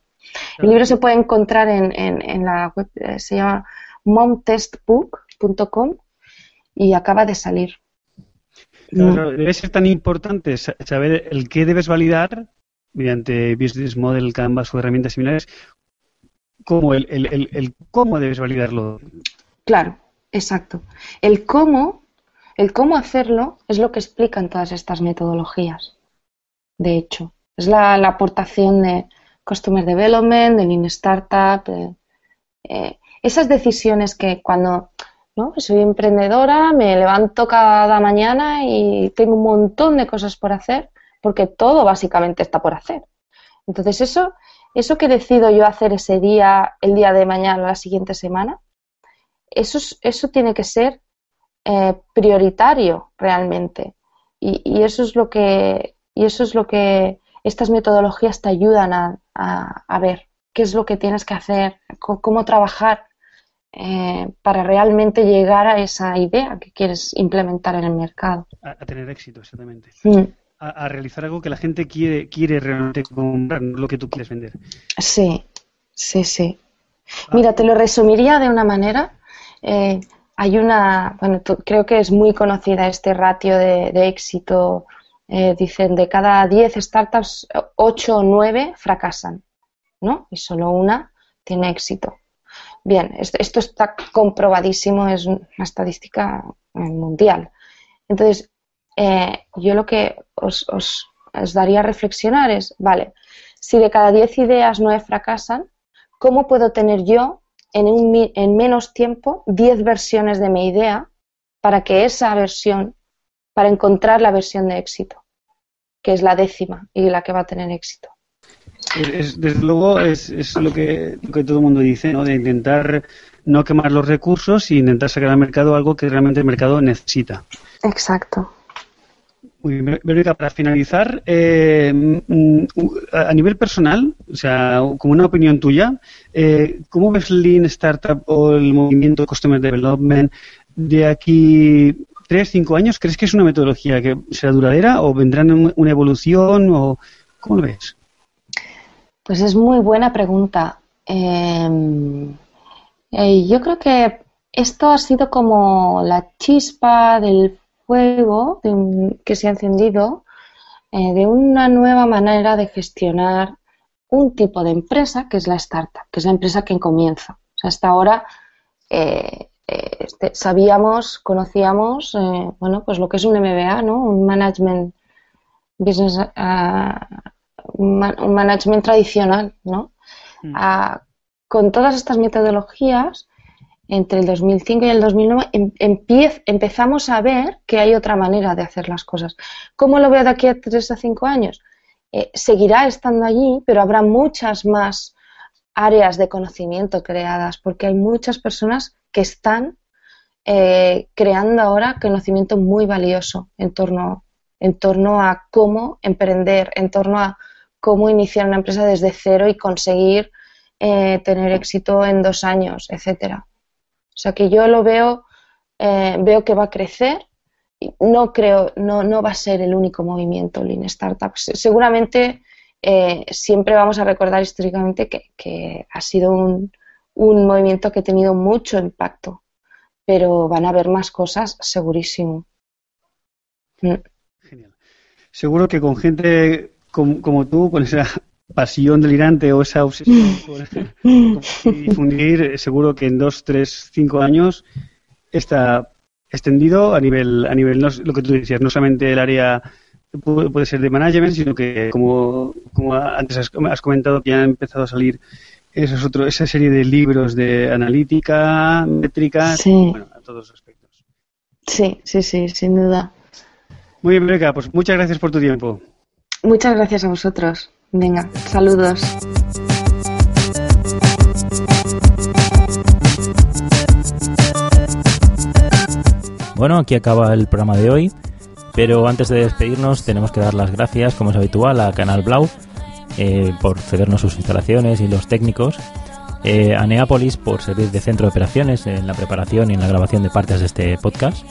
I: El libro se puede encontrar en, en- en la web, eh, se llama momtestbook.com y acaba de salir.
F: Claro, debe ser tan importante sa- saber el qué debes validar mediante Business Model, Canvas o herramientas similares, como el, el- el- el cómo debes validarlo.
I: Claro, exacto. El cómo, el cómo hacerlo es lo que explican todas estas metodologías. De hecho, es la, aportación de Customer Development, de Lean Startup, eh, esas decisiones que cuando ¿no? soy emprendedora, me levanto cada mañana y tengo un montón de cosas por hacer, porque todo básicamente está por hacer. Entonces, eso, eso que decido yo hacer ese día, el día de mañana, la siguiente semana, eso, es- eso tiene que ser eh, prioritario realmente. Y, y eso es lo que, y eso es lo que estas metodologías te ayudan a, a- a ver qué es lo que tienes que hacer, cómo trabajar eh, para realmente llegar a esa idea que quieres implementar en el mercado.
F: A, a tener éxito, exactamente.
I: Mm,
F: A, a realizar algo que la gente quiere, quiere realmente comprar, no lo que tú quieres vender.
I: Sí, sí, sí. Mira, te lo resumiría de una manera. Eh, hay una, bueno, tú- creo que es muy conocida este ratio de, de éxito. Eh, dicen, de cada 10 startups, 8 o 9 fracasan, ¿no? Y solo una tiene éxito. Bien, es- esto está comprobadísimo, es una estadística eh, mundial. Entonces, eh, yo lo que os, os- os daría a reflexionar es, vale, si de cada 10 ideas 9 fracasan, ¿cómo puedo tener yo en, un mi- en menos tiempo 10 versiones de mi idea para que esa versión, para encontrar la versión de éxito, que es la décima y la que va a tener éxito?
F: Es- es- desde luego es, es lo, que, lo que todo el mundo dice, ¿no? De intentar no quemar los recursos y intentar sacar al mercado algo que realmente el mercado necesita.
I: Exacto.
F: Muy bien, Verónica, para finalizar, eh, mm, a nivel personal, o sea, como una opinión tuya, eh, ¿cómo ves Lean Startup o el movimiento Customer Development de aquí tres, cinco años? ¿Crees que es una metodología que será duradera o vendrán un- una evolución o cómo lo ves?
I: Pues es muy buena pregunta. Eh, eh, yo creo que esto ha sido como la chispa del fuego de un- que se ha encendido eh, de una nueva manera de gestionar un tipo de empresa que es la startup, que es la empresa que comienza. O sea, hasta ahora eh, eh, este, sabíamos, conocíamos, eh, bueno, pues lo que es un MBA, ¿no? Un management business, ah, un ma- un management tradicional, ¿no? Ah, con todas estas metodologías, entre el 2005 y el 2009, em- empezamos a ver que hay otra manera de hacer las cosas. ¿Cómo lo veo de aquí a 3 a 5 años? Eh, seguirá estando allí, pero habrá muchas más áreas de conocimiento creadas, porque hay muchas personas que están eh, creando ahora conocimiento muy valioso en torno, en torno a cómo emprender, en torno a cómo iniciar una empresa desde cero y conseguir eh, tener éxito en dos años, etcétera. O sea que yo lo veo, eh, veo que va a crecer. No creo, no, no va a ser el único movimiento Lean Startup. Se- Seguramente eh, siempre vamos a recordar históricamente que, que ha sido un, un movimiento que ha tenido mucho impacto, pero van a haber más cosas, segurísimo. Mm.
F: Seguro que con gente com- como tú, con esa pasión delirante o esa obsesión *laughs* por difundir, eh, seguro que en dos, tres, cinco años está extendido a nivel, a nivel no, lo que tú decías, no solamente el área pu- puede ser de management, sino que como, como antes has, has comentado que ya han empezado a salir esos otro, esa serie de libros de analítica, métricas,
I: Sí.
F: bueno, a todos los aspectos.
I: Sí, sí, sí, sin duda.
F: Muy bien, Beca, pues muchas gracias por tu tiempo.
I: Muchas gracias a vosotros. Venga, saludos.
C: Bueno, aquí acaba el programa de hoy, pero antes de despedirnos tenemos que dar las gracias, como es habitual, a Canal Blau eh, por cedernos sus instalaciones y los técnicos. eh, a Neapolis por servir de centro de operaciones en la preparación y en la grabación de partes de este podcast.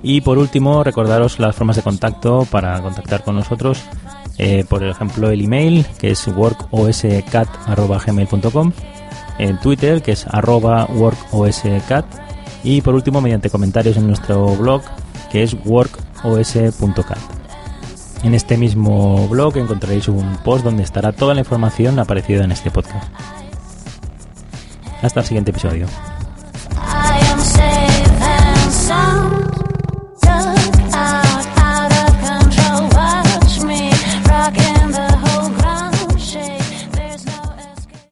C: Y por último, recordaros las formas de contacto para contactar con nosotros. Eh, por ejemplo, el email, que es workoscat.gmail.com, en Twitter, que es workoscat, y por último, mediante comentarios en nuestro blog, que es workos.cat. En este mismo blog encontraréis un post donde estará toda la información aparecida en este podcast. Hasta el siguiente episodio.